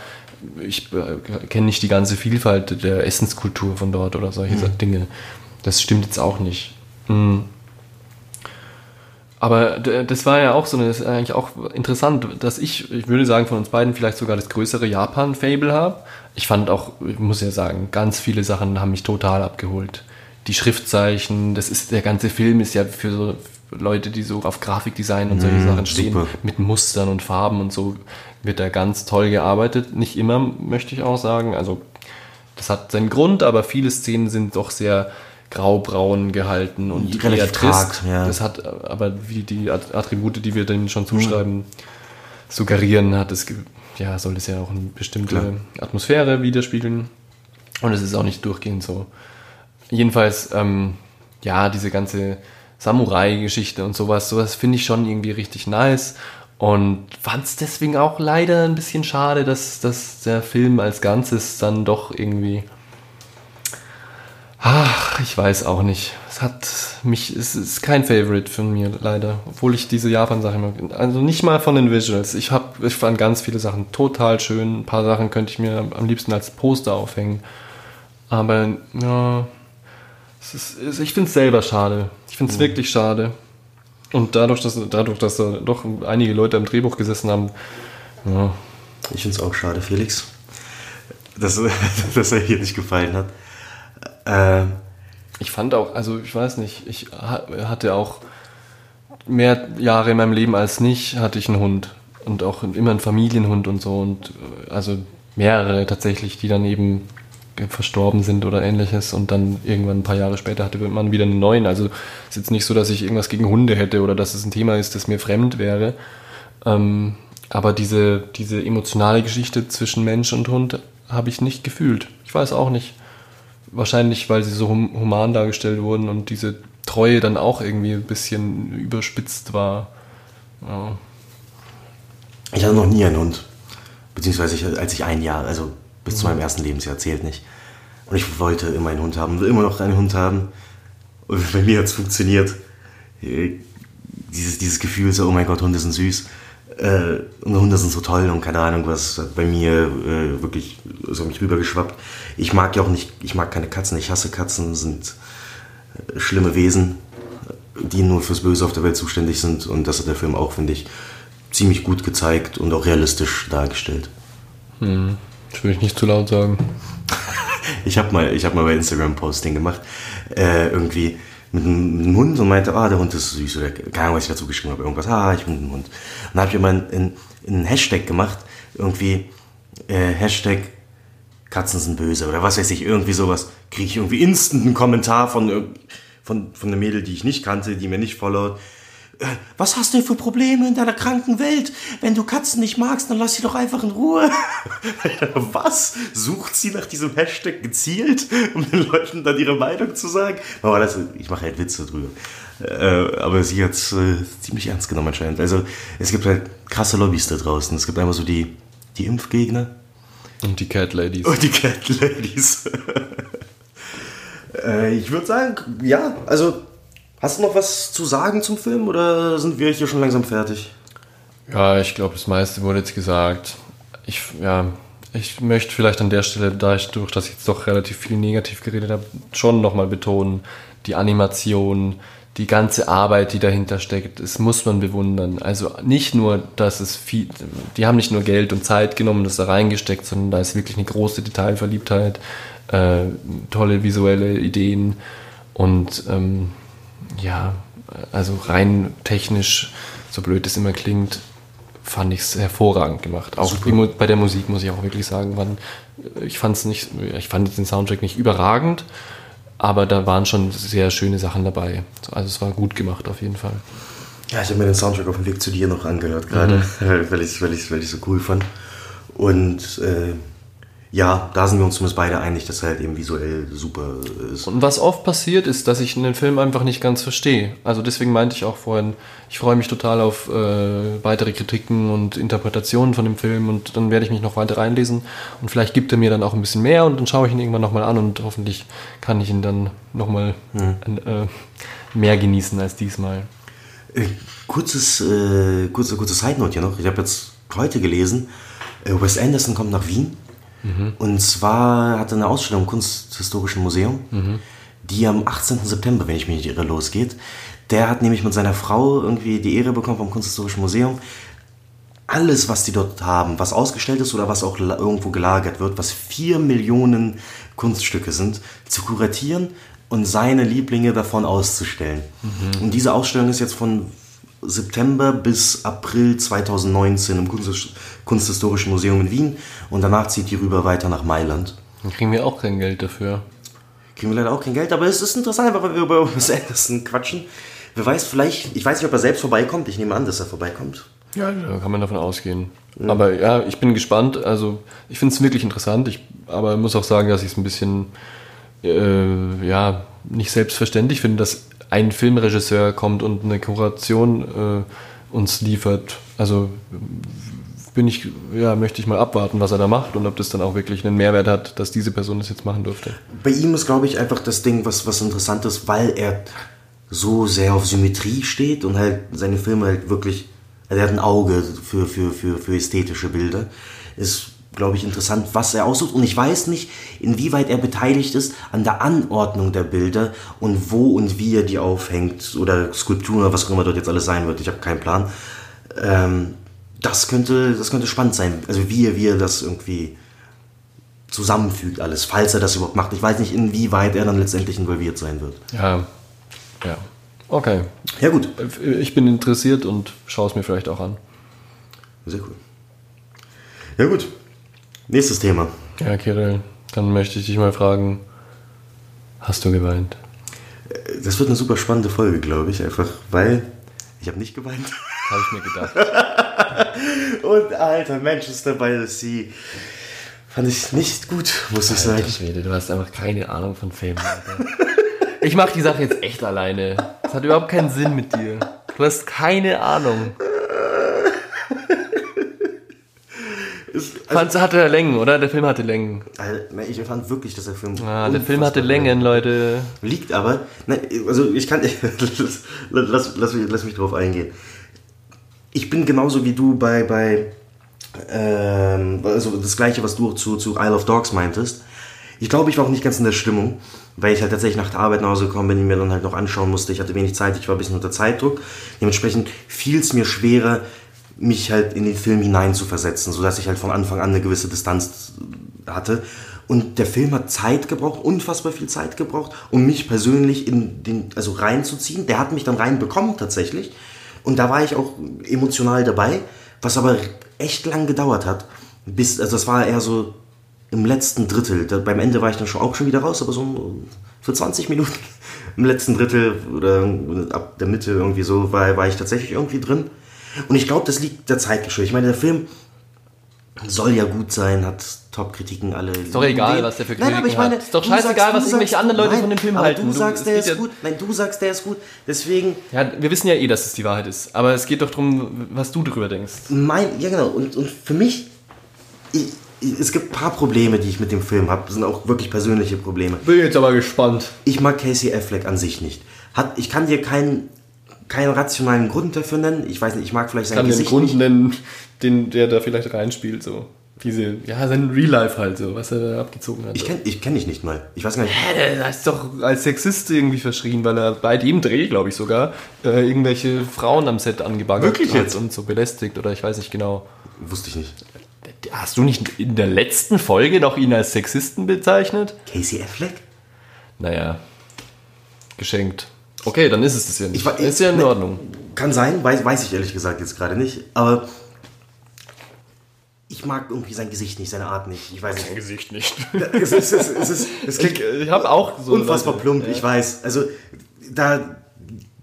ich äh, kenne nicht die ganze Vielfalt der Essenskultur von dort oder solche Dinge. Das stimmt jetzt auch nicht. Mm. Aber das war ja auch so eine, das ist eigentlich auch interessant, dass ich, ich würde sagen, von uns beiden vielleicht sogar das größere Japan-Fable habe. Ich fand auch, ich muss ja sagen, ganz viele Sachen haben mich total abgeholt. Die Schriftzeichen, das ist, der ganze Film ist ja für so Leute, die so auf Grafikdesign und solche Sachen stehen, super. mit Mustern und Farben und so, wird da ganz toll gearbeitet. Nicht immer, möchte ich auch sagen. Also, das hat seinen Grund, aber viele Szenen sind doch sehr graubraun gehalten und Relativ eher trist. karg, ja. Das hat aber wie die At- Attribute, die wir denen schon zuschreiben, suggerieren, hat es, ja, soll es ja auch eine bestimmte Klar. Atmosphäre widerspiegeln. Und es ist auch nicht durchgehend so. Jedenfalls, ähm, ja, diese ganze Samurai-Geschichte und sowas, sowas finde ich schon irgendwie richtig nice. Und fand es deswegen auch leider ein bisschen schade, dass, dass der Film als Ganzes dann doch irgendwie Ach, ich weiß auch nicht. Es hat mich, es ist kein Favorite von mir, leider. Obwohl ich diese Japan-Sache immer, also nicht mal von den Visuals. Ich hab, ich fand ganz viele Sachen total schön. Ein paar Sachen könnte ich mir am liebsten als Poster aufhängen. Aber, ja, es ist, es- ich finde es selber schade. Ich finde es wirklich schade. Und dadurch, dass, dadurch, dass da doch einige Leute am Drehbuch gesessen haben, ja, Ich finde es auch schade, Felix, dass, dass er hier nicht gefallen hat. Ähm, Ich fand auch, also ich weiß nicht, ich ha- hatte auch mehr Jahre in meinem Leben als nicht, hatte ich einen Hund. Und auch immer einen Familienhund und so. Und äh, also mehrere tatsächlich, die dann eben verstorben sind oder ähnliches. Und dann irgendwann ein paar Jahre später hatte man wieder einen neuen. Also es ist jetzt nicht so, dass ich irgendwas gegen Hunde hätte oder dass es ein Thema ist, das mir fremd wäre. Ähm, aber diese, diese emotionale Geschichte zwischen Mensch und Hund habe ich nicht gefühlt. Ich weiß auch nicht. Wahrscheinlich, weil sie so hum human dargestellt wurden und diese Treue dann auch irgendwie ein bisschen überspitzt war. Ja. ich hatte noch nie einen Hund. Beziehungsweise ich, als ich ein Jahr, also bis zu meinem ersten Lebensjahr zählt nicht. Und ich wollte immer einen Hund haben, will immer noch einen Hund haben. Und bei mir hat es funktioniert. Äh, Dieses, dieses Gefühl so, oh mein Gott, Hunde sind süß. Äh, und Hunde sind so toll und keine Ahnung, was hat bei mir äh, wirklich so mich rübergeschwappt. Ich mag ja auch nicht, ich mag keine Katzen, ich hasse Katzen, sind äh, schlimme Wesen, die nur fürs Böse auf der Welt zuständig sind. Und das hat der Film auch, finde ich, ziemlich gut gezeigt und auch realistisch dargestellt. Das will ich nicht zu laut sagen. Ich habe mal, ich hab mal bei Instagram Posting gemacht, äh, irgendwie mit einem, Hund und meinte, ah, der Hund ist süß oder keine Ahnung, was ich dazu geschrieben habe, irgendwas, ah, ich bin ein Hund. Und dann habe ich immer einen, einen Hashtag gemacht, irgendwie äh, Hashtag Katzen sind böse oder was weiß ich, irgendwie sowas. Kriege ich irgendwie instant einen Kommentar von, von, von einer Mädel, die ich nicht kannte, die mir nicht followt. Äh, was hast du für Probleme in deiner kranken Welt? Wenn du Katzen nicht magst, dann lass sie doch einfach in Ruhe. was? Sucht sie nach diesem Hashtag gezielt, um den Leuten dann ihre Meinung zu sagen? Aber das, ich mache halt Witze drüber. Äh, aber sie hat es äh, ziemlich ernst genommen anscheinend. Also es gibt halt krasse Lobbys da draußen. Es gibt einmal so die, die Impfgegner Und die Cat Ladies. und die Cat Ladies. äh, ich würde sagen, ja, also hast du noch was zu sagen zum Film oder sind wir hier schon langsam fertig? Ja, ich glaube, das meiste wurde jetzt gesagt. Ich, ja, ich möchte vielleicht an der Stelle, da ich durch, ich jetzt doch relativ viel negativ geredet habe, schon nochmal betonen, die Animation, die ganze Arbeit, die dahinter steckt, das muss man bewundern. Also nicht nur, dass es viel, die haben nicht nur Geld und Zeit genommen, das da reingesteckt, sondern da ist wirklich eine große Detailverliebtheit, äh, tolle visuelle Ideen und ähm, ja, also rein technisch, so blöd es immer klingt, fand ich es hervorragend gemacht. Auch Mu- bei der Musik muss ich auch wirklich sagen, wann, ich fand es nicht, ich fand den Soundtrack nicht überragend, aber da waren schon sehr schöne Sachen dabei. Also es war gut gemacht auf jeden Fall. Ja, ich habe mir den Soundtrack auf dem Weg zu dir noch angehört gerade, weil ich weil ich, weil ich so cool fand. Und äh, ja, da sind wir uns zumindest beide einig, dass er halt eben visuell super ist. Und was oft passiert, ist, dass ich einen Film einfach nicht ganz verstehe. Also deswegen meinte ich auch vorhin, ich freue mich total auf äh, weitere Kritiken und Interpretationen von dem Film und dann werde ich mich noch weiter reinlesen und vielleicht gibt er mir dann auch ein bisschen mehr und dann schaue ich ihn irgendwann nochmal an und hoffentlich kann ich ihn dann nochmal äh, mehr genießen als diesmal. Äh, kurzes, äh, kurze, kurze Side Note hier noch. Ich habe jetzt heute gelesen, äh, Wes Anderson kommt nach Wien. Und zwar hat er eine Ausstellung im Kunsthistorischen Museum, die am 18. September, wenn ich mich nicht irre, losgeht. Der hat nämlich mit seiner Frau irgendwie die Ehre bekommen vom Kunsthistorischen Museum, alles, was die dort haben, was ausgestellt ist oder was auch irgendwo gelagert wird, was vier Millionen Kunststücke sind, zu kuratieren und seine Lieblinge davon auszustellen. Und diese Ausstellung ist jetzt von September bis April 2019 im Kunst Kunsthistorischen Museum in Wien und danach zieht die rüber weiter nach Mailand. Dann kriegen wir auch kein Geld dafür. Kriegen wir leider auch kein Geld, aber es ist interessant, weil wir über Wes Anderson quatschen. Wer weiß, vielleicht, ich weiß nicht, ob er selbst vorbeikommt, ich nehme an, dass er vorbeikommt. Ja, da kann man davon ausgehen. Aber ja, ich bin gespannt. Also ich finde es wirklich interessant. Ich aber muss auch sagen, dass ich es ein bisschen äh, ja nicht selbstverständlich finde, dass ein Filmregisseur kommt und eine Kuration äh, uns liefert. Also bin ich ja möchte ich mal abwarten, was er da macht und ob das dann auch wirklich einen Mehrwert hat, dass diese Person das jetzt machen durfte. Bei ihm ist, glaube ich, einfach das Ding, was, was interessant ist, weil er so sehr auf Symmetrie steht und halt seine Filme halt wirklich, also er hat ein Auge für, für, für, für ästhetische Bilder. Ist, glaube ich, interessant, was er aussucht. Und ich weiß nicht, inwieweit er beteiligt ist an der Anordnung der Bilder und wo und wie er die aufhängt oder Skulpturen oder was auch immer dort jetzt alles sein wird. Ich habe keinen Plan. Ähm, das könnte, das könnte spannend sein. Also wie er, wie er das irgendwie zusammenfügt alles, falls er das überhaupt macht. Ich weiß nicht, inwieweit er dann letztendlich involviert sein wird. Ja, ja. Okay. Ja gut, Ich bin interessiert und schaue es mir vielleicht auch an. sehr cool. Ja gut, nächstes Thema. Ja, Kirill, dann möchte ich dich mal fragen, hast du geweint? Das wird eine super spannende Folge, glaube ich, einfach weil ich habe nicht geweint. Habe ich mir gedacht. Und alter, Manchester by the Sea fand ich nicht gut, muss ich sagen. Schwede, du hast einfach keine Ahnung von Filmen. Alter. Ich mache die Sache jetzt echt alleine. Das hat überhaupt keinen Sinn mit dir. Du hast keine Ahnung. Ist, also, Fandst, hatte er Längen, oder? Der Film hatte Längen. Alter, ich fand wirklich, dass der Film. Ah, der Film hatte Längen, Leute. Liegt aber, nein, also ich kann, lass, lass, lass, mich, lass mich drauf eingehen. Ich bin genauso wie du bei, bei ähm, also das gleiche, was du zu, zu Isle of Dogs meintest. Ich glaube, ich war auch nicht ganz in der Stimmung, weil ich halt tatsächlich nach der Arbeit nach Hause gekommen bin, die mir dann halt noch anschauen musste. Ich hatte wenig Zeit, ich war ein bisschen unter Zeitdruck. Dementsprechend fiel es mir schwerer, mich halt in den Film hineinzuversetzen, sodass ich halt von Anfang an eine gewisse Distanz hatte. Und der Film hat Zeit gebraucht, unfassbar viel Zeit gebraucht, um mich persönlich in den, also reinzuziehen. Der hat mich dann reinbekommen tatsächlich. Und da war ich auch emotional dabei, was aber echt lang gedauert hat. Bis, also das war eher so im letzten Drittel, da, beim Ende war ich dann schon auch schon wieder raus, aber so für 20 Minuten im letzten Drittel oder ab der Mitte irgendwie so war, war ich tatsächlich irgendwie drin. Und ich glaube, das liegt der Zeit geschuldet. Ich meine, der Film soll ja gut sein, hat Top-Kritiken alle. Ist doch egal, was der für Nein, aber ich Kritiken meine, hat. Ist doch du scheißegal, sagst- was du irgendwelche anderen Leute nein, von dem Film aber halten. Du Du- sagst, es der ist ja- gut. Nein, du sagst, der ist gut. Deswegen, Ja, wir wissen ja eh, dass es die Wahrheit ist. Aber es geht doch darum, was du drüber denkst. mein, ja genau, und, und für mich, ich, ich, es gibt ein paar Probleme, die ich mit dem Film habe. Das sind auch wirklich persönliche Probleme. Bin jetzt aber gespannt. Ich mag Casey Affleck an sich nicht. Hat, ich kann dir keinen, keinen rationalen Grund dafür nennen. Ich weiß nicht, ich mag vielleicht sein kann den Gesicht Grund nicht. nennen, den, der da vielleicht reinspielt, so. Diese, ja, sein Real Life halt so, was er da abgezogen hat. Ich kenne ich kenn dich nicht mal. Ich weiß gar nicht. Hä, der ist doch als Sexist irgendwie verschrien, weil er bei dem Dreh, glaube ich sogar, äh, irgendwelche Frauen am Set angebaggert Wirklich hat jetzt? und so belästigt oder ich weiß nicht genau. Wusste ich nicht. Hast du nicht in der letzten Folge noch ihn als Sexisten bezeichnet? Casey Affleck? Naja, geschenkt. Okay, dann ist es das ja nicht. Ich ist ja in ne- Ordnung. Kann sein, weiß, weiß ich ehrlich gesagt jetzt gerade nicht. Aber ich mag irgendwie sein Gesicht nicht, seine Art nicht. Ich weiß nicht. Gesicht nicht. Es ist, es ist, es ist, es klingt Ich, ich habe auch so. unfassbar Leute- plump, ich weiß. Also da,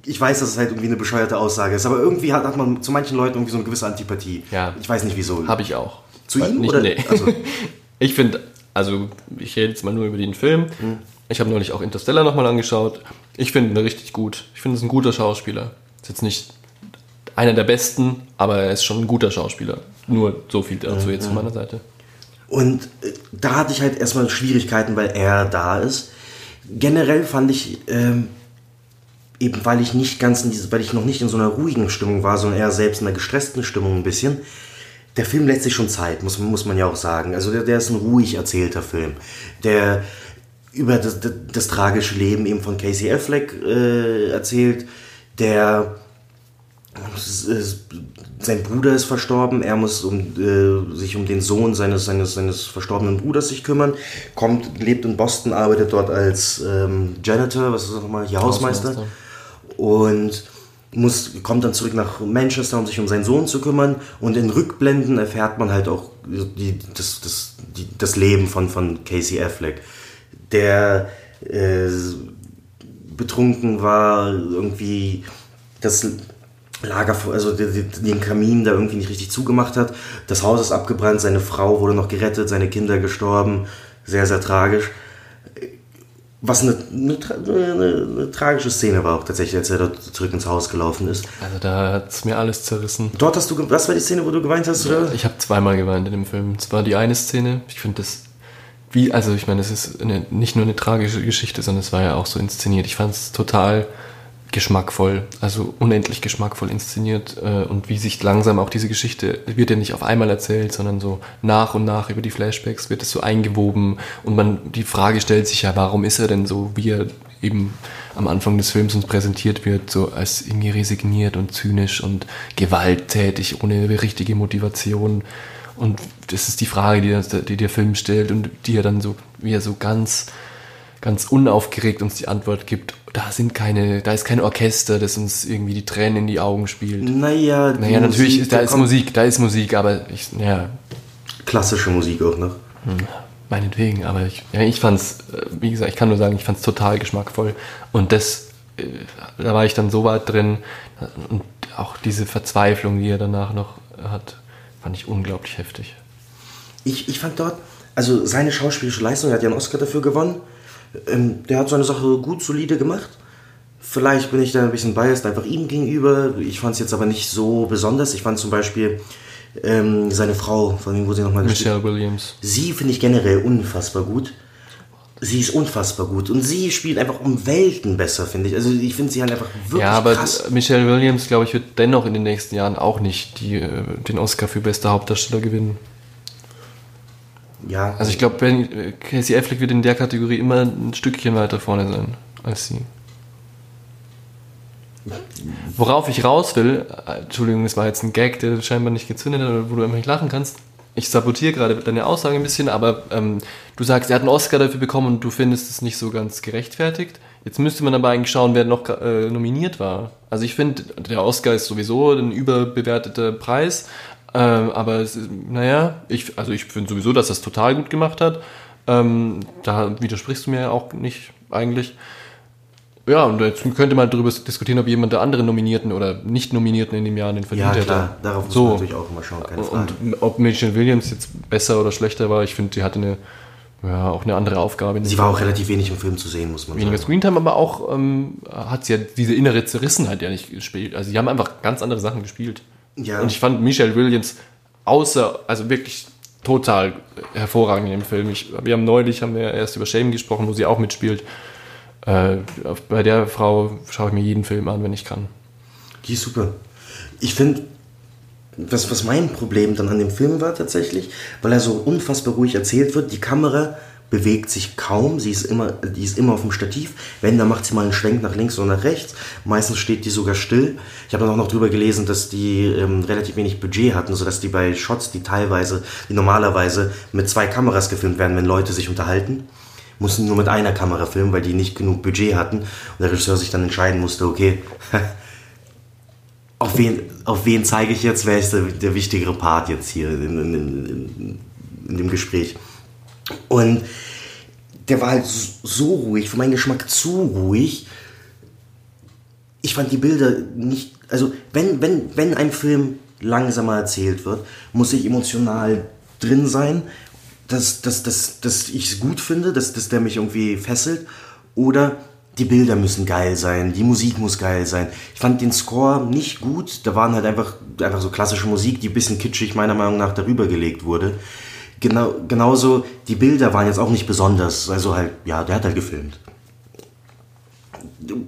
ich weiß, dass es halt irgendwie eine bescheuerte Aussage ist, aber irgendwie hat, hat man zu manchen Leuten irgendwie so eine gewisse Antipathie. Ja. Ich weiß nicht wieso. Habe ich auch. Zu ihm nicht, oder- Nee. also- Ich finde, also ich rede jetzt mal nur über den Film. Hm. Ich habe neulich auch Interstellar nochmal angeschaut. Ich finde ihn richtig gut. Ich finde es ein guter Schauspieler. Ist jetzt nicht einer der besten, aber er ist schon ein guter Schauspieler. Nur so viel dazu jetzt von meiner Seite. Und äh, da hatte ich halt erstmal Schwierigkeiten, weil er da ist. Generell fand ich, ähm, eben weil ich nicht ganz in diese, weil ich noch nicht in so einer ruhigen Stimmung war, sondern eher selbst in einer gestressten Stimmung ein bisschen. Der Film lässt sich schon Zeit, muss, muss man ja auch sagen. Also der, der ist ein ruhig erzählter Film, der über das, das, das tragische Leben eben von Casey Affleck äh, erzählt, der sein Bruder ist verstorben, er muss um, äh, sich um den Sohn seines, seines, seines verstorbenen Bruders sich kümmern, kommt, lebt in Boston, arbeitet dort als ähm, Janitor, was ist das nochmal, hier Hausmeister, Hausmeister. und muss, kommt dann zurück nach Manchester, um sich um seinen Sohn zu kümmern. Und in Rückblenden erfährt man halt auch die, das, das, die, das Leben von, von Casey Affleck, der äh, betrunken war, irgendwie das Lagerfeuer, also den, Kamin da irgendwie nicht richtig zugemacht hat. Das Haus ist abgebrannt, seine Frau wurde noch gerettet, seine Kinder gestorben. Sehr, sehr tragisch. Was eine, eine, eine, eine tragische Szene war auch tatsächlich, als er dort zurück ins Haus gelaufen ist. Also da hat es mir alles zerrissen. Dort hast du, was war die Szene, wo du geweint hast, oder? Ich habe zweimal geweint in dem Film. Es war die eine Szene. Ich finde das wie, also ich meine, es ist eine, nicht nur eine tragische Geschichte, sondern es war ja auch so inszeniert. Ich fand es total geschmackvoll, also unendlich geschmackvoll inszeniert äh, und wie sich langsam auch diese Geschichte wird ja nicht auf einmal erzählt, sondern so nach und nach über die Flashbacks wird es so eingewoben und man die Frage stellt sich ja, warum ist er denn so, wie er eben am Anfang des Films uns präsentiert wird, so als irgendwie resigniert und zynisch und gewalttätig, ohne richtige Motivation. Und das ist die Frage, die, das- die der Film stellt und die er dann so, wie er so ganz, ganz unaufgeregt uns die Antwort gibt. Da sind keine, da ist kein Orchester, das uns irgendwie die Tränen in die Augen spielt. Naja, Naja, natürlich Musik, da ist Musik, da ist Musik, aber ich, ja, Klassische Musik auch noch. meinetwegen, aber ich, ja, ich fand's, äh, wie gesagt, ich kann nur sagen, ich fand's total geschmackvoll. Und das, äh, da war ich dann so weit drin und auch diese Verzweiflung, die er danach noch hat, fand ich unglaublich heftig. Ich, ich fand dort, also seine schauspielerische Leistung, er hat ja einen Oscar dafür gewonnen. Ähm, der hat seine Sache gut, solide gemacht. Vielleicht bin ich da ein bisschen biased einfach ihm gegenüber. Ich fand es jetzt aber nicht so besonders. Ich fand zum Beispiel ähm, seine Frau, von wem wurde sie nochmal? Michelle Williams. Sie finde ich generell unfassbar gut. Sie ist unfassbar gut. Und sie spielt einfach um Welten besser, finde ich. Also ich finde sie halt einfach wirklich Ja, aber krass. Michelle Williams, glaube ich, wird dennoch in den nächsten Jahren auch nicht die, äh, den Oscar für beste Hauptdarsteller gewinnen. Ja, Also ich glaube, äh, Casey Affleck wird in der Kategorie immer ein Stückchen weiter vorne sein als sie. Worauf ich raus will, äh, Entschuldigung, das war jetzt ein Gag, der scheinbar nicht gezündet hat, oder wo du einfach nicht lachen kannst. Ich sabotiere gerade deine Aussage ein bisschen, aber ähm, du sagst, er hat einen Oscar dafür bekommen und du findest es nicht so ganz gerechtfertigt. Jetzt müsste man aber eigentlich schauen, wer noch äh, nominiert war. Also ich finde, der Oscar ist sowieso ein überbewerteter Preis, Ähm, aber es naja, ich, also ich finde sowieso, dass er es total gut gemacht hat. Ähm, da widersprichst du mir auch nicht eigentlich. Ja, und jetzt könnte man darüber diskutieren, ob jemand der anderen Nominierten oder nicht Nominierten in dem Jahr den verdient Ja, hätte. darauf muss so. man natürlich auch immer schauen, keine Frage. Und ob Michelle Williams jetzt besser oder schlechter war, ich finde, sie hatte eine, ja, auch eine andere Aufgabe. Sie war auch relativ wenig im Film zu sehen, muss man weniger sagen. Screentime, aber auch ähm, hat sie ja diese innere Zerrissenheit ja nicht gespielt. Also, sie haben einfach ganz andere Sachen gespielt. Ja. Und ich fand Michelle Williams außer, also wirklich total hervorragend in dem Film. Ich, wir haben neulich, haben wir erst über Shame gesprochen, wo sie auch mitspielt. Äh, bei der Frau schaue ich mir jeden Film an, wenn ich kann. Die ist super. Ich finde, was, was mein Problem dann an dem Film war tatsächlich, weil er so unfassbar ruhig erzählt wird, die Kamera bewegt sich kaum, sie ist immer, die ist immer auf dem Stativ. Wenn, dann macht sie mal einen Schwenk nach links oder nach rechts. Meistens steht die sogar still. Ich habe dann auch noch drüber gelesen, dass die ähm, relativ wenig Budget hatten, sodass die bei Shots, die teilweise, die normalerweise mit zwei Kameras gefilmt werden, wenn Leute sich unterhalten, mussten nur mit einer Kamera filmen, weil die nicht genug Budget hatten. Und der Regisseur sich dann entscheiden musste, okay, auf wen, auf wen zeige ich jetzt, wer ist der, der wichtigere Part jetzt hier in, in, in, in dem Gespräch. Und der war halt so ruhig, für meinen Geschmack zu ruhig. Ich fand die Bilder nicht, also wenn, wenn, wenn ein Film langsamer erzählt wird, muss ich emotional drin sein, dass, dass, dass, dass ich es gut finde, dass, dass der mich irgendwie fesselt. Oder die Bilder müssen geil sein, die Musik muss geil sein. Ich fand den Score nicht gut. Da waren halt einfach, einfach so klassische Musik, die ein bisschen kitschig meiner Meinung nach darüber gelegt wurde. Genau, genauso, die Bilder waren jetzt auch nicht besonders. Also halt, ja, der hat halt gefilmt.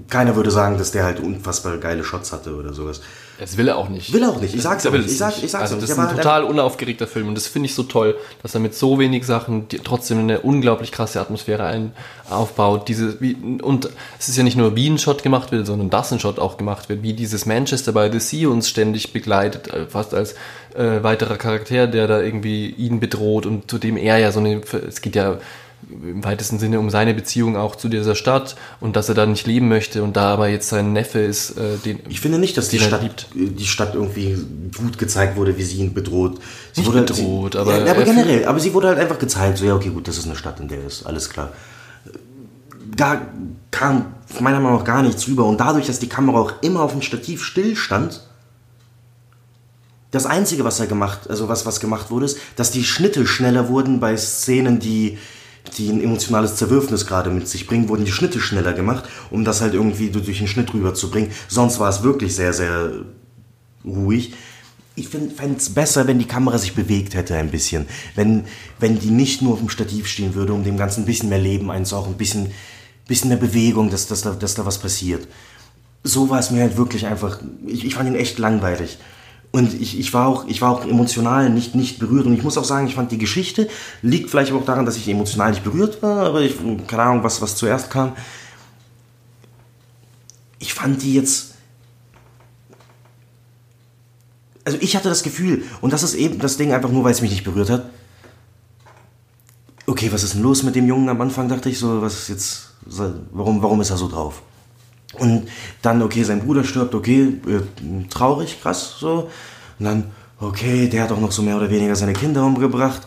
Keiner würde sagen, dass der halt unfassbar geile Shots hatte oder sowas. Das will er auch nicht. Will er auch nicht. Ich sag's will nicht. es Ich sag- ich sag's also das ist ein total unaufgeregter Film und das finde ich so toll, dass er mit so wenig Sachen trotzdem eine unglaublich krasse Atmosphäre ein, aufbaut. Diese, wie, und es ist ja nicht nur wie ein Shot gemacht wird, sondern dass ein Shot auch gemacht wird, wie dieses Manchester by the Sea uns ständig begleitet, äh, fast als äh, weiterer Charakter, der da irgendwie ihn bedroht und zu dem er ja so eine, es geht ja im weitesten Sinne um seine Beziehung auch zu dieser Stadt und dass er da nicht leben möchte und da aber jetzt sein Neffe ist, äh, den Ich finde nicht, dass die Stadt, liebt. die Stadt irgendwie gut gezeigt wurde, wie sie ihn bedroht. Sie Nicht wurde, bedroht, sie, aber Ja, aber er generell, aber sie wurde halt einfach gezeigt, so ja, okay, gut, das ist eine Stadt, in der er ist, alles klar. Da kam meiner Meinung nach gar nichts rüber und dadurch, dass die Kamera auch immer auf dem Stativ stillstand, das Einzige, was er gemacht, also was, was gemacht wurde, ist, dass die Schnitte schneller wurden bei Szenen, die, die ein emotionales Zerwürfnis gerade mit sich bringen, wurden die Schnitte schneller gemacht, um das halt irgendwie durch den Schnitt rüberzubringen. Sonst war es wirklich sehr, sehr ruhig. Ich fände es besser, wenn die Kamera sich bewegt hätte ein bisschen. Wenn, wenn die nicht nur auf dem Stativ stehen würde, um dem Ganzen ein bisschen mehr Leben einzuhauchen, ein bisschen, bisschen mehr Bewegung, dass, dass, da, dass da was passiert. So war es mir halt wirklich einfach, ich, ich fand ihn echt langweilig. Und ich, ich, war auch, ich war auch emotional nicht, nicht berührt. Und ich muss auch sagen, ich fand die Geschichte, liegt vielleicht auch daran, dass ich emotional nicht berührt war, aber ich, keine Ahnung, was, was zuerst kam. Ich fand die jetzt also ich hatte das Gefühl, und das ist eben das Ding einfach nur, weil es mich nicht berührt hat. Okay, was ist denn los mit dem Jungen am Anfang, dachte ich so, was ist jetzt, warum, warum ist er so drauf? Und dann, okay, sein Bruder stirbt, okay, äh, traurig, krass, so. Und dann, okay, der hat auch noch so mehr oder weniger seine Kinder umgebracht.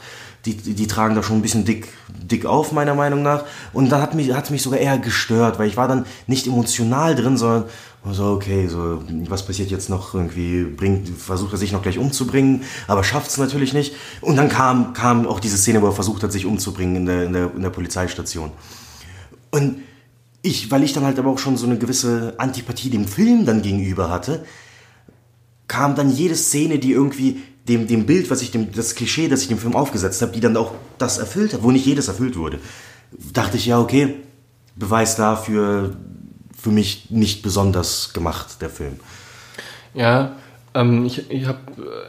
Die, die, die tragen da schon ein bisschen dick, dick auf, meiner Meinung nach. Und dann hat mich, hat mich sogar eher gestört, weil ich war dann nicht emotional drin, sondern so, okay, so, was passiert jetzt noch irgendwie, bringt, versucht er sich noch gleich umzubringen, aber schafft es natürlich nicht. Und dann kam, kam auch diese Szene, wo er versucht hat, sich umzubringen in der, in der, in der Polizeistation. Und ich, weil ich dann halt aber auch schon so eine gewisse Antipathie dem Film dann gegenüber hatte, kam dann jede Szene, die irgendwie dem, dem Bild, was ich dem, das Klischee, das ich dem Film aufgesetzt habe, die dann auch das erfüllt hat, wo nicht jedes erfüllt wurde. Dachte ich, ja, okay, Beweis dafür, für mich nicht besonders gemacht, der Film. Ja, ähm, ich, ich habe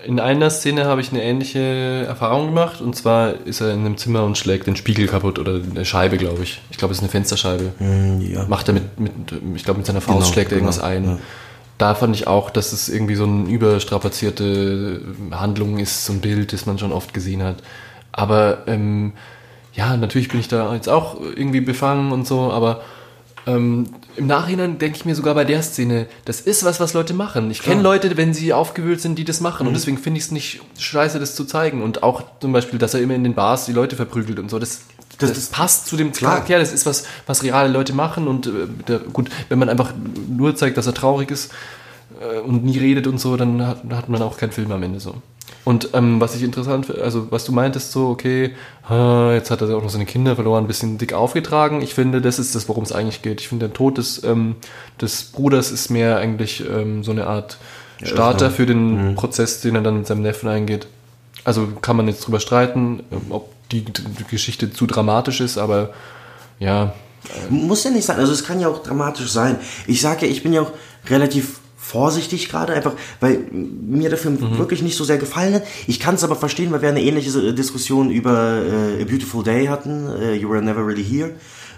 in einer Szene habe ich eine ähnliche Erfahrung gemacht und zwar ist er in einem Zimmer und schlägt den Spiegel kaputt oder eine Scheibe, glaube ich. Ich glaube, es ist eine Fensterscheibe. ja. Macht er mit, mit ich glaube, mit seiner Faust Genau, schlägt er genau, irgendwas ein. ja. Da fand ich auch, dass es irgendwie so eine überstrapazierte Handlung ist, so ein Bild, das man schon oft gesehen hat. Aber ähm, ja, natürlich bin ich da jetzt auch irgendwie befangen und so, aber ähm, im Nachhinein denke ich mir sogar bei der Szene, das ist was, was Leute machen. Ich kenne Leute, wenn sie aufgewühlt sind, die das machen. Und deswegen finde ich es nicht scheiße, das zu zeigen. Und auch zum Beispiel, dass er immer in den Bars die Leute verprügelt und so. Das, das, Das- passt zu dem. Charakter. Das ist was, was reale Leute machen. Und äh, der, gut, wenn man einfach nur zeigt, dass er traurig ist äh, und nie redet und so, dann hat, hat man auch keinen Film am Ende so. Und ähm, was ich interessant, fi- also was du meintest, so, okay, äh, jetzt hat er auch noch seine Kinder verloren, ein bisschen dick aufgetragen. Ich finde, das ist das, worum es eigentlich geht. Ich finde, der Tod des, ähm, des Bruders ist mehr eigentlich ähm, so eine Art Starter für den Prozess, den er dann mit seinem Neffen eingeht. Also kann man jetzt drüber streiten, ähm, ob die, die Geschichte zu dramatisch ist, aber ja, Muss ja nicht sein. Also es kann ja auch dramatisch sein. Ich sage ja, ich bin ja auch relativ vorsichtig gerade, einfach weil mir der Film Mhm. wirklich nicht so sehr gefallen hat. Ich kann es aber verstehen, weil wir eine ähnliche äh, Diskussion über äh, A Beautiful Day hatten, äh, You Were Never Really Here,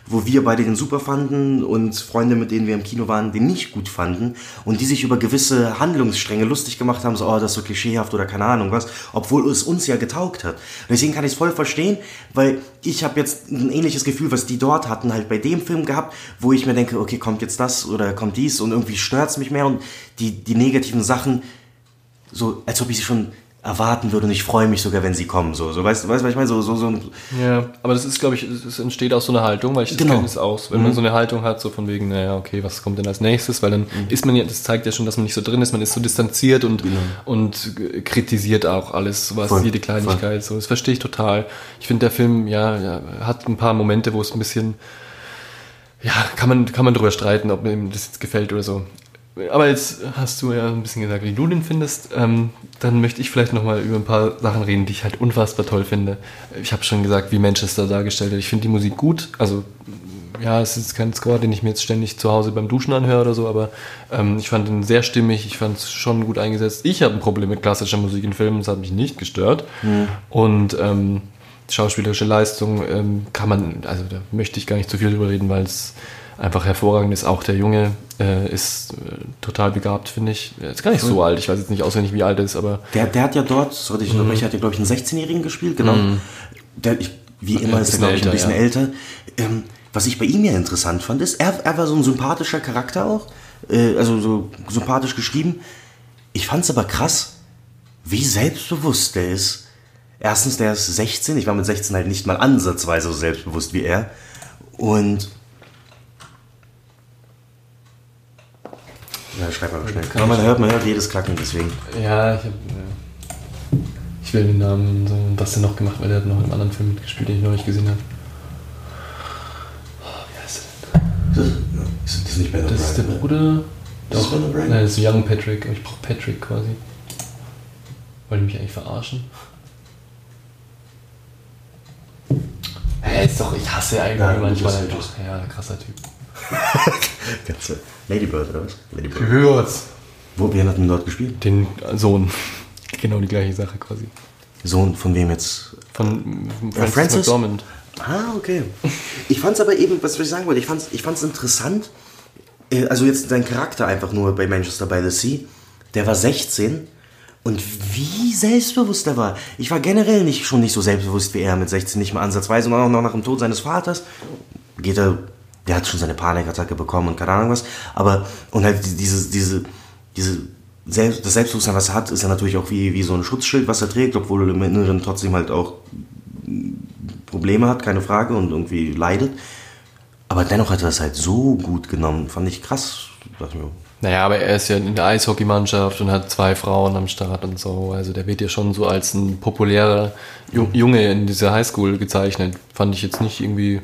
wo wir beide den super fanden und Freunde, mit denen wir im Kino waren, den nicht gut fanden und die sich über gewisse Handlungsstränge lustig gemacht haben, so, oh, das ist so klischeehaft oder keine Ahnung was, obwohl es uns ja getaugt hat. Deswegen kann ich es voll verstehen, weil ich habe jetzt ein ähnliches Gefühl, was die dort hatten, halt bei dem Film gehabt, wo ich mir denke, okay, kommt jetzt das oder kommt dies und irgendwie stört es mich mehr und die, die negativen Sachen, so als ob ich sie schon erwarten würde und ich freue mich sogar, wenn sie kommen. So, so weißt du, weißt, was ich meine? So, so, so Ja, aber das ist, glaube ich, es entsteht aus so einer Haltung, weil ich das Genau. kenne es aus. Wenn man so eine Haltung hat, so von wegen, naja, okay, was kommt denn als nächstes? Weil dann ist man ja, das zeigt ja schon, dass man nicht so drin ist, man ist so distanziert und, und g- kritisiert auch alles, was Voll, jede Kleinigkeit. So, das verstehe ich total. Ich finde, der Film, ja, ja, hat ein paar Momente, wo es ein bisschen, ja, kann man, kann man drüber streiten, ob mir das jetzt gefällt oder so. Aber jetzt hast du ja ein bisschen gesagt, wie du den findest. Ähm, dann möchte ich vielleicht nochmal über ein paar Sachen reden, die ich halt unfassbar toll finde. Ich habe schon gesagt, wie Manchester dargestellt wird. Ich finde die Musik gut. Also, ja, es ist kein Score, den ich mir jetzt ständig zu Hause beim Duschen anhöre oder so, aber ähm, ich fand ihn sehr stimmig. Ich fand es schon gut eingesetzt. Ich habe ein Problem mit klassischer Musik in Filmen, das hat mich nicht gestört. Und ähm, schauspielerische Leistung ähm, kann man, also da möchte ich gar nicht zu viel drüber reden, weil es einfach hervorragend ist. Auch der Junge äh, ist äh, total begabt, finde ich. Er ist gar nicht so alt. Ich weiß jetzt nicht auswendig, wie alt er ist, aber der, der hat ja dort, sorry, ich unterbreche, hat ja, glaube ich, einen 16-Jährigen gespielt, genau. Der, ich, wie immer ein ist er, glaube ich, ein bisschen ja. älter. Ähm, was ich bei ihm ja interessant fand, ist, er, er war so ein sympathischer Charakter auch, äh, also so sympathisch geschrieben. Ich fand es aber krass, wie selbstbewusst der ist. Erstens, der ist 16, ich war mit 16 halt nicht mal ansatzweise so selbstbewusst wie er. Und. Ja, schreib mal schnell. Aber man hört, man hört jedes Klacken, deswegen. ja, ich, hab, ja. ich will den Namen, so, was der noch gemacht, weil der hat noch in einem anderen Film mitgespielt, den ich noch nicht gesehen habe. Oh, wie heißt er denn? Das ist, das ist nicht Ben Das ist der? Bruder. Das ist Ben O'Brien? Nein, das ist Young Patrick. Aber ich brauche Patrick quasi. Wollen die mich eigentlich verarschen? Ist doch, ich hasse eigentlich Ja, manchmal einfach. Ja, krasser Typ. Ganze Ladybird, oder was? Ladybird. Gehört's. Wo, wer hat denn dort gespielt? Den Sohn. Genau die gleiche Sache quasi. Sohn von wem jetzt? Von Ja, Francis, Francis? McDormand. Ah, okay. Ich fand's aber eben, was ich sagen wollte, ich fand's, ich fand's interessant, äh, also jetzt sein Charakter einfach nur bei Manchester by the Sea, der war 16 und wie selbstbewusst er war. Ich war generell nicht, schon nicht so selbstbewusst wie er mit 16, nicht mal ansatzweise und auch noch nach dem Tod seines Vaters geht er, der hat schon seine Panikattacke bekommen und keine Ahnung was, aber, und halt die- diese, diese, diese, selbst, das Selbstbewusstsein, was er hat, ist ja natürlich auch wie, wie so ein Schutzschild, was er trägt, obwohl er im Inneren trotzdem halt auch Probleme hat, keine Frage, und irgendwie leidet. Aber dennoch hat er das halt so gut genommen, fand ich krass. Dachte mir, Naja, aber er ist ja in der Eishockeymannschaft und hat zwei Frauen am Start und so. Also der wird ja schon so als ein populärer Ju- Junge in dieser Highschool gezeichnet. Fand ich jetzt nicht irgendwie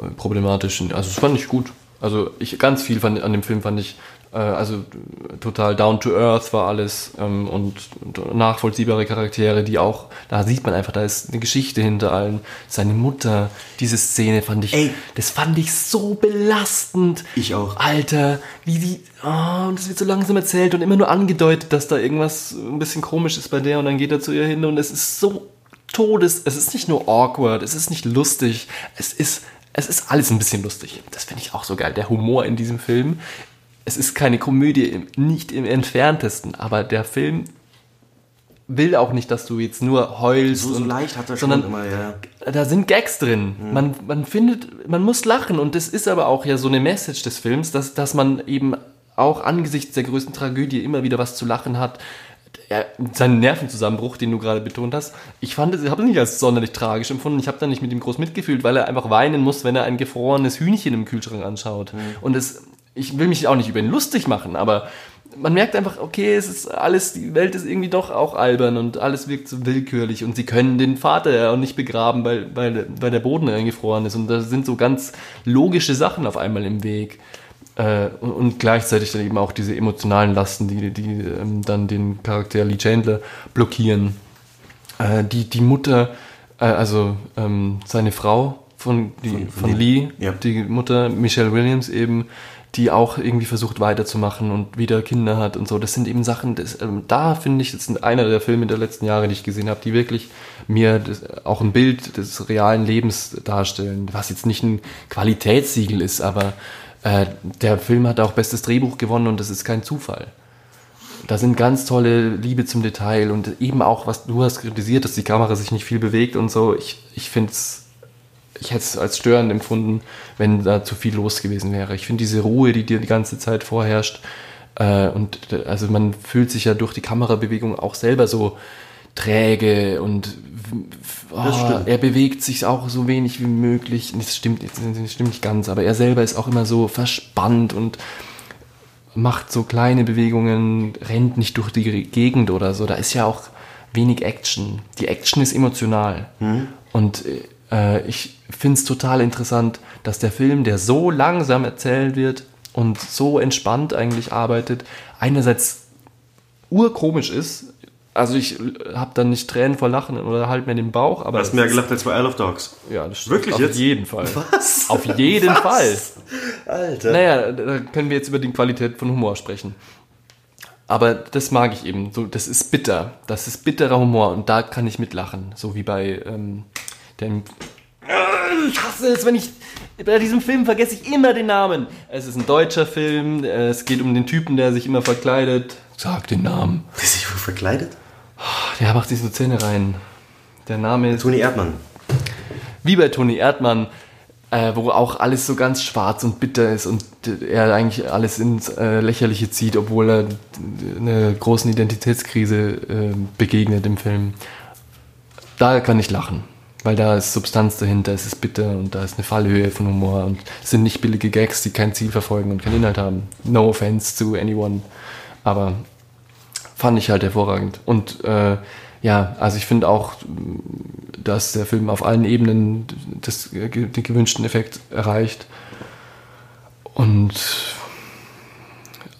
äh, problematisch. Also das fand ich gut. Also ich ganz viel fand, an dem Film fand ich also äh, total down to earth war alles ähm, und, und nachvollziehbare Charaktere, die auch da sieht man einfach, da ist eine Geschichte hinter allen. Seine Mutter, diese Szene fand ich, Ey. das fand ich so belastend. Ich auch. Alter, wie die, oh, und das wird so langsam erzählt und immer nur angedeutet, dass da irgendwas ein bisschen komisch ist bei der und dann geht er zu ihr hin und es ist so todes, es ist nicht nur awkward, es ist nicht lustig, es ist, es ist alles ein bisschen lustig. Das finde ich auch so geil, der Humor in diesem Film. Es ist keine Komödie, nicht im entferntesten, aber der Film will auch nicht, dass du jetzt nur heulst. So, so und- leicht hat er schon immer, ja. da sind Gags drin. Man, man findet, man muss lachen und das ist aber auch ja so eine Message des Films, dass, dass man eben auch angesichts der größten Tragödie immer wieder was zu lachen hat. Ja, seinen Nervenzusammenbruch, den du gerade betont hast, ich fand es, ich habe es nicht als sonderlich tragisch empfunden. Ich habe da nicht mit ihm groß mitgefühlt, weil er einfach weinen muss, wenn er ein gefrorenes Hühnchen im Kühlschrank anschaut. Und es, ich will mich auch nicht über ihn lustig machen, aber man merkt einfach, okay, es ist alles, die Welt ist irgendwie doch auch albern und alles wirkt so willkürlich und sie können den Vater ja auch nicht begraben, weil, weil, weil der Boden eingefroren ist und da sind so ganz logische Sachen auf einmal im Weg. Äh, und, und gleichzeitig dann eben auch diese emotionalen Lasten, die, die ähm, dann den Charakter Lee Chandler blockieren. Äh, die, die Mutter, äh, also ähm, seine Frau von, die, von, von Lee, Lee, ja. die Mutter Michelle Williams eben, die auch irgendwie versucht weiterzumachen und wieder Kinder hat und so. Das sind eben Sachen, das, ähm, da finde ich, das sind einer der Filme der letzten Jahre, die ich gesehen habe, die wirklich mir das, auch ein Bild des realen Lebens darstellen, was jetzt nicht ein Qualitätssiegel ist, aber äh, der Film hat auch bestes Drehbuch gewonnen und das ist kein Zufall. Da sind ganz tolle Liebe zum Detail und eben auch, was du hast kritisiert, dass die Kamera sich nicht viel bewegt und so. Ich, ich finde es, ich hätte es als störend empfunden, wenn da zu viel los gewesen wäre. Ich finde diese Ruhe, die dir die ganze Zeit vorherrscht, äh, und äh, also man fühlt sich ja durch die Kamerabewegung auch selber so träge und oh, er bewegt sich auch so wenig wie möglich. Das stimmt, das stimmt nicht ganz, aber er selber ist auch immer so verspannt und macht so kleine Bewegungen, rennt nicht durch die Gegend oder so. Da ist ja auch wenig Action. Die Action ist emotional. Und äh, ich finde es total interessant, dass der Film, der so langsam erzählt wird und so entspannt eigentlich arbeitet, einerseits urkomisch ist. Also ich habe dann nicht Tränen vor Lachen oder halt mir den Bauch, aber Hast mehr gelacht als bei Isle of Dogs. ja, das stimmt. Wirklich auf jetzt? jeden Fall. Was? Auf jeden Was? Fall. Alter. Naja, da können wir jetzt über die Qualität von Humor sprechen. Aber das mag ich eben. So, das ist bitter. Das ist bitterer Humor und da kann ich mitlachen. So wie bei ähm, Äh, Ich hasse es, wenn ich. Bei diesem Film vergesse ich immer den Namen. Es ist ein deutscher Film. Es geht um den Typen, der sich immer verkleidet. Sag den Namen. Ist sich wohl verkleidet? Der macht sich so Zähne rein. Der Name ist. Toni Erdmann. wie bei Toni Erdmann, äh, wo auch alles so ganz schwarz und bitter ist und er eigentlich alles ins äh, Lächerliche zieht, obwohl er einer großen Identitätskrise äh, begegnet im Film. Da kann ich lachen, weil da ist Substanz dahinter, es ist bitter und da ist eine Fallhöhe von Humor und es sind nicht billige Gags, die kein Ziel verfolgen und keinen Inhalt haben. No offense to anyone, aber fand ich halt hervorragend. Und äh, ja, also ich finde auch, dass der Film auf allen Ebenen das, den gewünschten Effekt erreicht. Und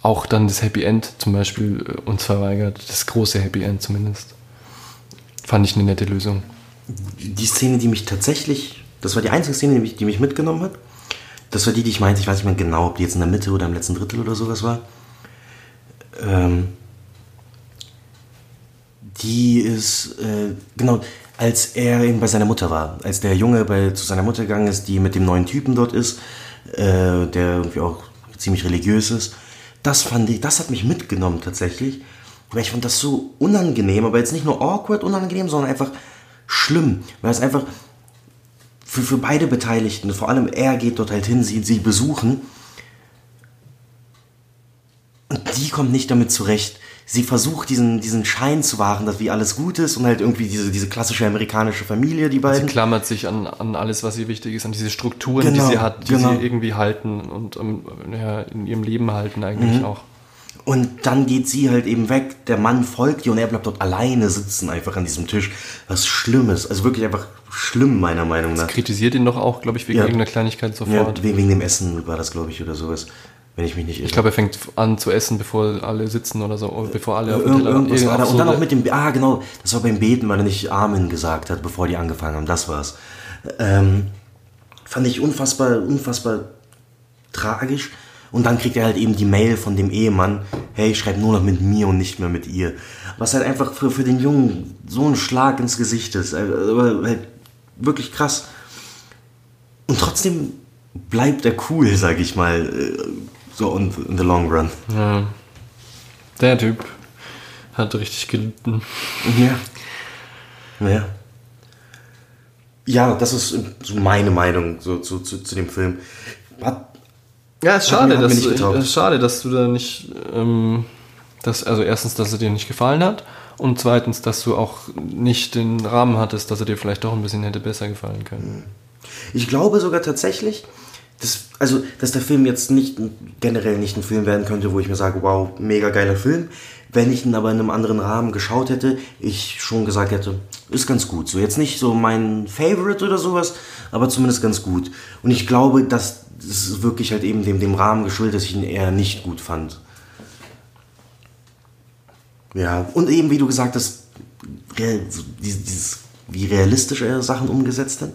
auch dann das Happy End zum Beispiel äh, uns verweigert. Das große Happy End zumindest. Fand ich eine nette Lösung. Die Szene, die mich tatsächlich, das war die einzige Szene, die mich, die mich mitgenommen hat. Das war die, die ich meinte, ich weiß nicht mehr genau, ob die jetzt in der Mitte oder im letzten Drittel oder sowas war. Ähm, die ist, äh, genau, als er eben bei seiner Mutter war, als der Junge bei, zu seiner Mutter gegangen ist, die mit dem neuen Typen dort ist, äh, der irgendwie auch ziemlich religiös ist. Das fand ich, das hat mich mitgenommen tatsächlich. Weil ich fand das so unangenehm, aber jetzt nicht nur awkward unangenehm, sondern einfach schlimm. Weil es einfach für, für beide Beteiligten, vor allem er geht dort halt hin, sie, sie besuchen. Und die kommt nicht damit zurecht. Sie versucht diesen, diesen Schein zu wahren, dass wie alles gut ist und halt irgendwie diese, diese klassische amerikanische Familie, die Sie beiden. klammert sich an, an alles, was ihr wichtig ist, an diese Strukturen, Genau, die sie hat, die genau. sie irgendwie halten und ähm, ja, in ihrem Leben halten eigentlich Mhm. auch. Und dann geht sie halt eben weg, der Mann folgt ihr und er bleibt dort alleine sitzen, einfach an diesem Tisch. Was Schlimmes, also wirklich einfach schlimm, meiner Meinung nach. Kritisiert ihn doch auch, glaube ich, wegen Ja. irgendeiner Kleinigkeit Ja, sofort. wegen, wegen dem Essen war das, glaube ich, oder sowas. Wenn ich mich nicht irre. Ich glaube, er fängt an zu essen, bevor alle sitzen oder so, oder bevor alle auf dem Teller irgendwas war da. Und dann auch mit dem, ah genau, das war beim Beten, weil er nicht Amen gesagt hat, bevor die angefangen haben. Das war's. Ähm, fand ich unfassbar, unfassbar tragisch. Und dann kriegt er halt eben die Mail von dem Ehemann, hey, schreib nur noch mit mir und nicht mehr mit ihr. Was halt einfach für, für den Jungen so ein Schlag ins Gesicht ist. Äh, Aber halt wirklich krass. Und trotzdem bleibt er cool, sag ich mal. äh, So in, in the long run. Der Typ hat richtig gelitten. Ja. Ja. Ja, das ist so meine Meinung so, zu, zu, zu dem Film. Hat, Ja, ist schade, dass, ist schade, dass du da nicht, ähm, dass, also erstens, dass er dir nicht gefallen hat und zweitens, dass du auch nicht den Rahmen hattest, dass er dir vielleicht doch ein bisschen hätte besser gefallen können. ich glaube sogar tatsächlich, dass, also, dass der Film jetzt nicht generell nicht ein Film werden könnte, wo ich mir sage, wow, mega geiler Film. Wenn ich ihn aber in einem anderen Rahmen geschaut hätte, ich schon gesagt hätte, ist ganz gut. So jetzt nicht so mein Favorite oder sowas, aber zumindest ganz gut. Und ich glaube, dass das wirklich halt eben dem, dem Rahmen geschuldet, dass ich ihn eher nicht gut fand. Ja, und eben, wie du gesagt hast, dieses, wie realistisch er Sachen umgesetzt hat.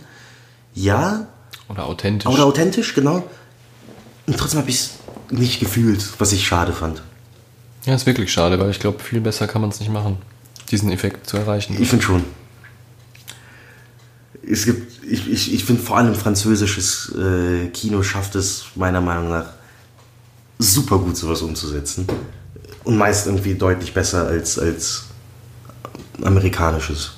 Ja, Oder authentisch. oder authentisch, genau. Und trotzdem habe ich es nicht gefühlt, was ich schade fand. ja, ist wirklich schade, weil ich glaube, viel besser kann man es nicht machen, diesen Effekt zu erreichen. Ich finde schon. Es gibt, ich, ich, ich finde vor allem französisches äh, Kino schafft es meiner Meinung nach super gut, sowas umzusetzen. Und meist irgendwie deutlich besser als, als amerikanisches.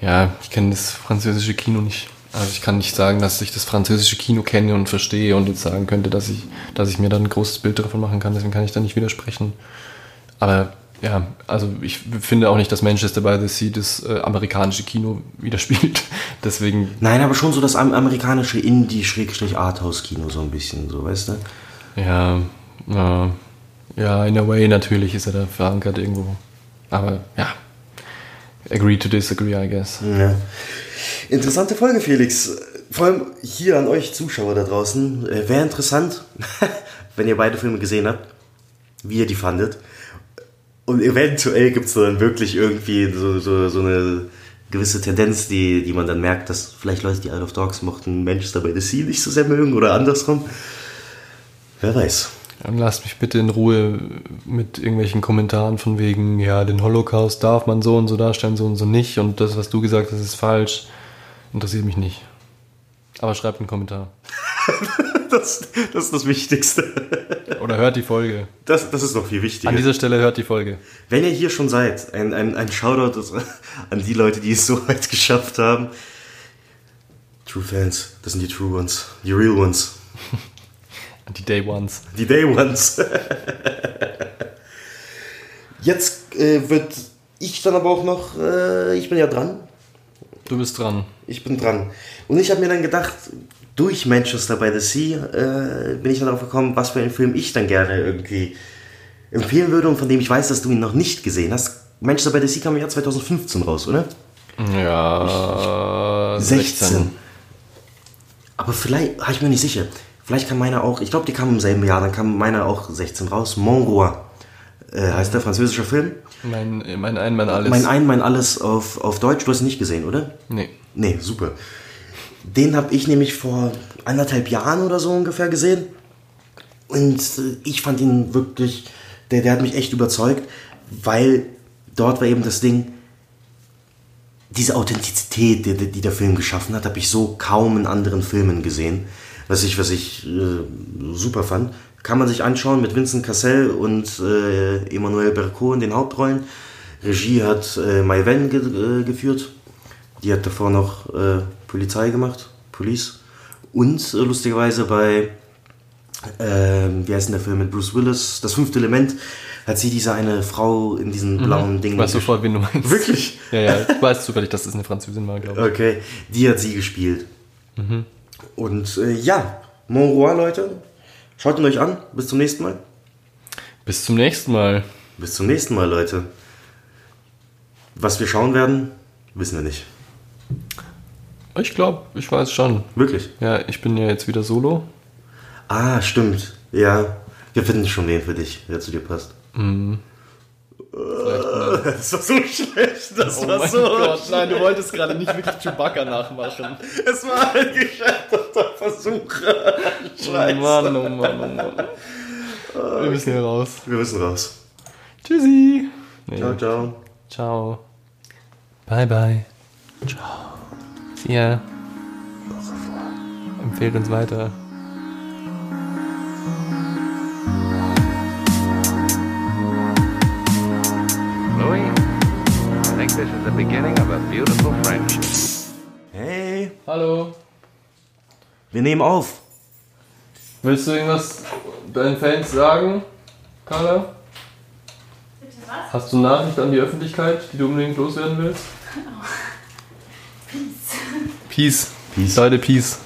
Ja, ich kenne das französische Kino nicht. Also ich kann nicht sagen, dass ich das französische Kino kenne und verstehe und jetzt sagen könnte, dass ich, dass ich mir dann ein großes Bild davon machen kann. Deswegen kann ich da nicht widersprechen. Aber ja, also ich finde auch nicht, dass Manchester by the Sea das äh, amerikanische Kino widerspiegelt. Deswegen, Nein, aber schon so das am- amerikanische Indie-Arthouse-Kino so ein bisschen, so, weißt du? ja, ja, ja, in a way natürlich ist er da verankert irgendwo. Aber ja, agree to disagree, I guess. Ja. Interessante Folge, Felix. Vor allem hier an euch Zuschauer da draußen. Äh, Wäre interessant, wenn ihr beide Filme gesehen habt, wie ihr die fandet. Und eventuell gibt es dann wirklich irgendwie so, so, so eine gewisse Tendenz, die, die man dann merkt, dass vielleicht Leute, die Isle of Dogs mochten, Manchester by the Sea nicht so sehr mögen oder andersrum. Wer weiß. Dann lasst mich bitte in Ruhe mit irgendwelchen Kommentaren von wegen, ja, den Holocaust darf man so und so darstellen, so und so nicht und das, was du gesagt hast, ist falsch. Interessiert mich nicht. Aber schreibt einen Kommentar. Das, das ist das Wichtigste. Oder hört die Folge. Das, das ist noch viel wichtiger. An dieser Stelle hört die Folge. Wenn ihr hier schon seid, ein, ein, ein Shoutout an die Leute, die es so weit geschafft haben. True Fans, das sind die True Ones, die Real Ones, die Day Ones. die Day Ones. Jetzt äh, wird ich dann aber auch noch, äh, ich bin ja dran, Du bist dran. ich bin dran. Und ich habe mir dann gedacht, durch Manchester by the Sea äh, bin ich dann darauf gekommen, was für einen Film ich dann gerne irgendwie empfehlen würde und von dem ich weiß, dass du ihn noch nicht gesehen hast. Manchester by the Sea kam im Jahr 2015 raus, oder? Ja, 16. Aber vielleicht, habe ich mir nicht sicher. Vielleicht kam meiner auch, ich glaube, die kam im selben Jahr, dann kam meiner auch 16 raus. Mon Roi äh, heißt der französische Film. Mein, mein Ein, mein Alles. Mein Ein, mein Alles auf, auf Deutsch. Du hast ihn nicht gesehen, oder? Nee. Nee, super. Den habe ich nämlich vor anderthalb Jahren oder so ungefähr gesehen. Und äh, ich fand ihn wirklich, der, der hat mich echt überzeugt, weil dort war eben das Ding, diese Authentizität, die, die der Film geschaffen hat, habe ich so kaum in anderen Filmen gesehen. Was ich, was ich äh, super fand. Kann man sich anschauen mit Vincent Cassel und äh, Emmanuel Bercot in den Hauptrollen. Regie hat äh, Mai Wen ge äh, geführt. Die hat davor noch äh, Polizei gemacht, Police. Und äh, lustigerweise bei, ähm, wie heißt denn der Film mit Bruce Willis, Das fünfte Element, hat sie diese eine Frau in diesen blauen Dingen. Ich weiß sofort, wen du meinst. Wirklich? Ja, ja. Ich weiß zufällig, dass das eine Französin war, glaube ich. Okay, die hat sie gespielt. Und äh, ja, Mon Roi, Leute, schaut ihn euch an. Bis zum nächsten Mal. Bis zum nächsten Mal. Bis zum nächsten Mal, Leute. Was wir schauen werden, wissen wir nicht. Ich glaube, ich weiß schon. Wirklich. Ja, ich bin ja jetzt wieder solo. Ah, stimmt. Ja, wir finden schon wen für dich, der zu dir passt. Das war so schlecht. Das war so. Oh nein, du wolltest gerade nicht wirklich Chewbacca nachmachen. Es war ein gescheiterter Versuch. Oh Mann, oh Mann, oh Mann. Wir müssen hier raus. Wir müssen raus. Tschüssi. Nee. Ciao, ciao. Ciao. Bye, bye. Ciao ihr empfehlt uns weiter. Louis, I think this is the beginning of a beautiful friendship. Hey. Hallo. Wir nehmen auf. Willst du irgendwas deinen Fans sagen, Carla? Bitte was? Hast du Nachricht an die Öffentlichkeit, die du unbedingt loswerden willst? Oh. Peace. Peace. Peace. Leute, Peace.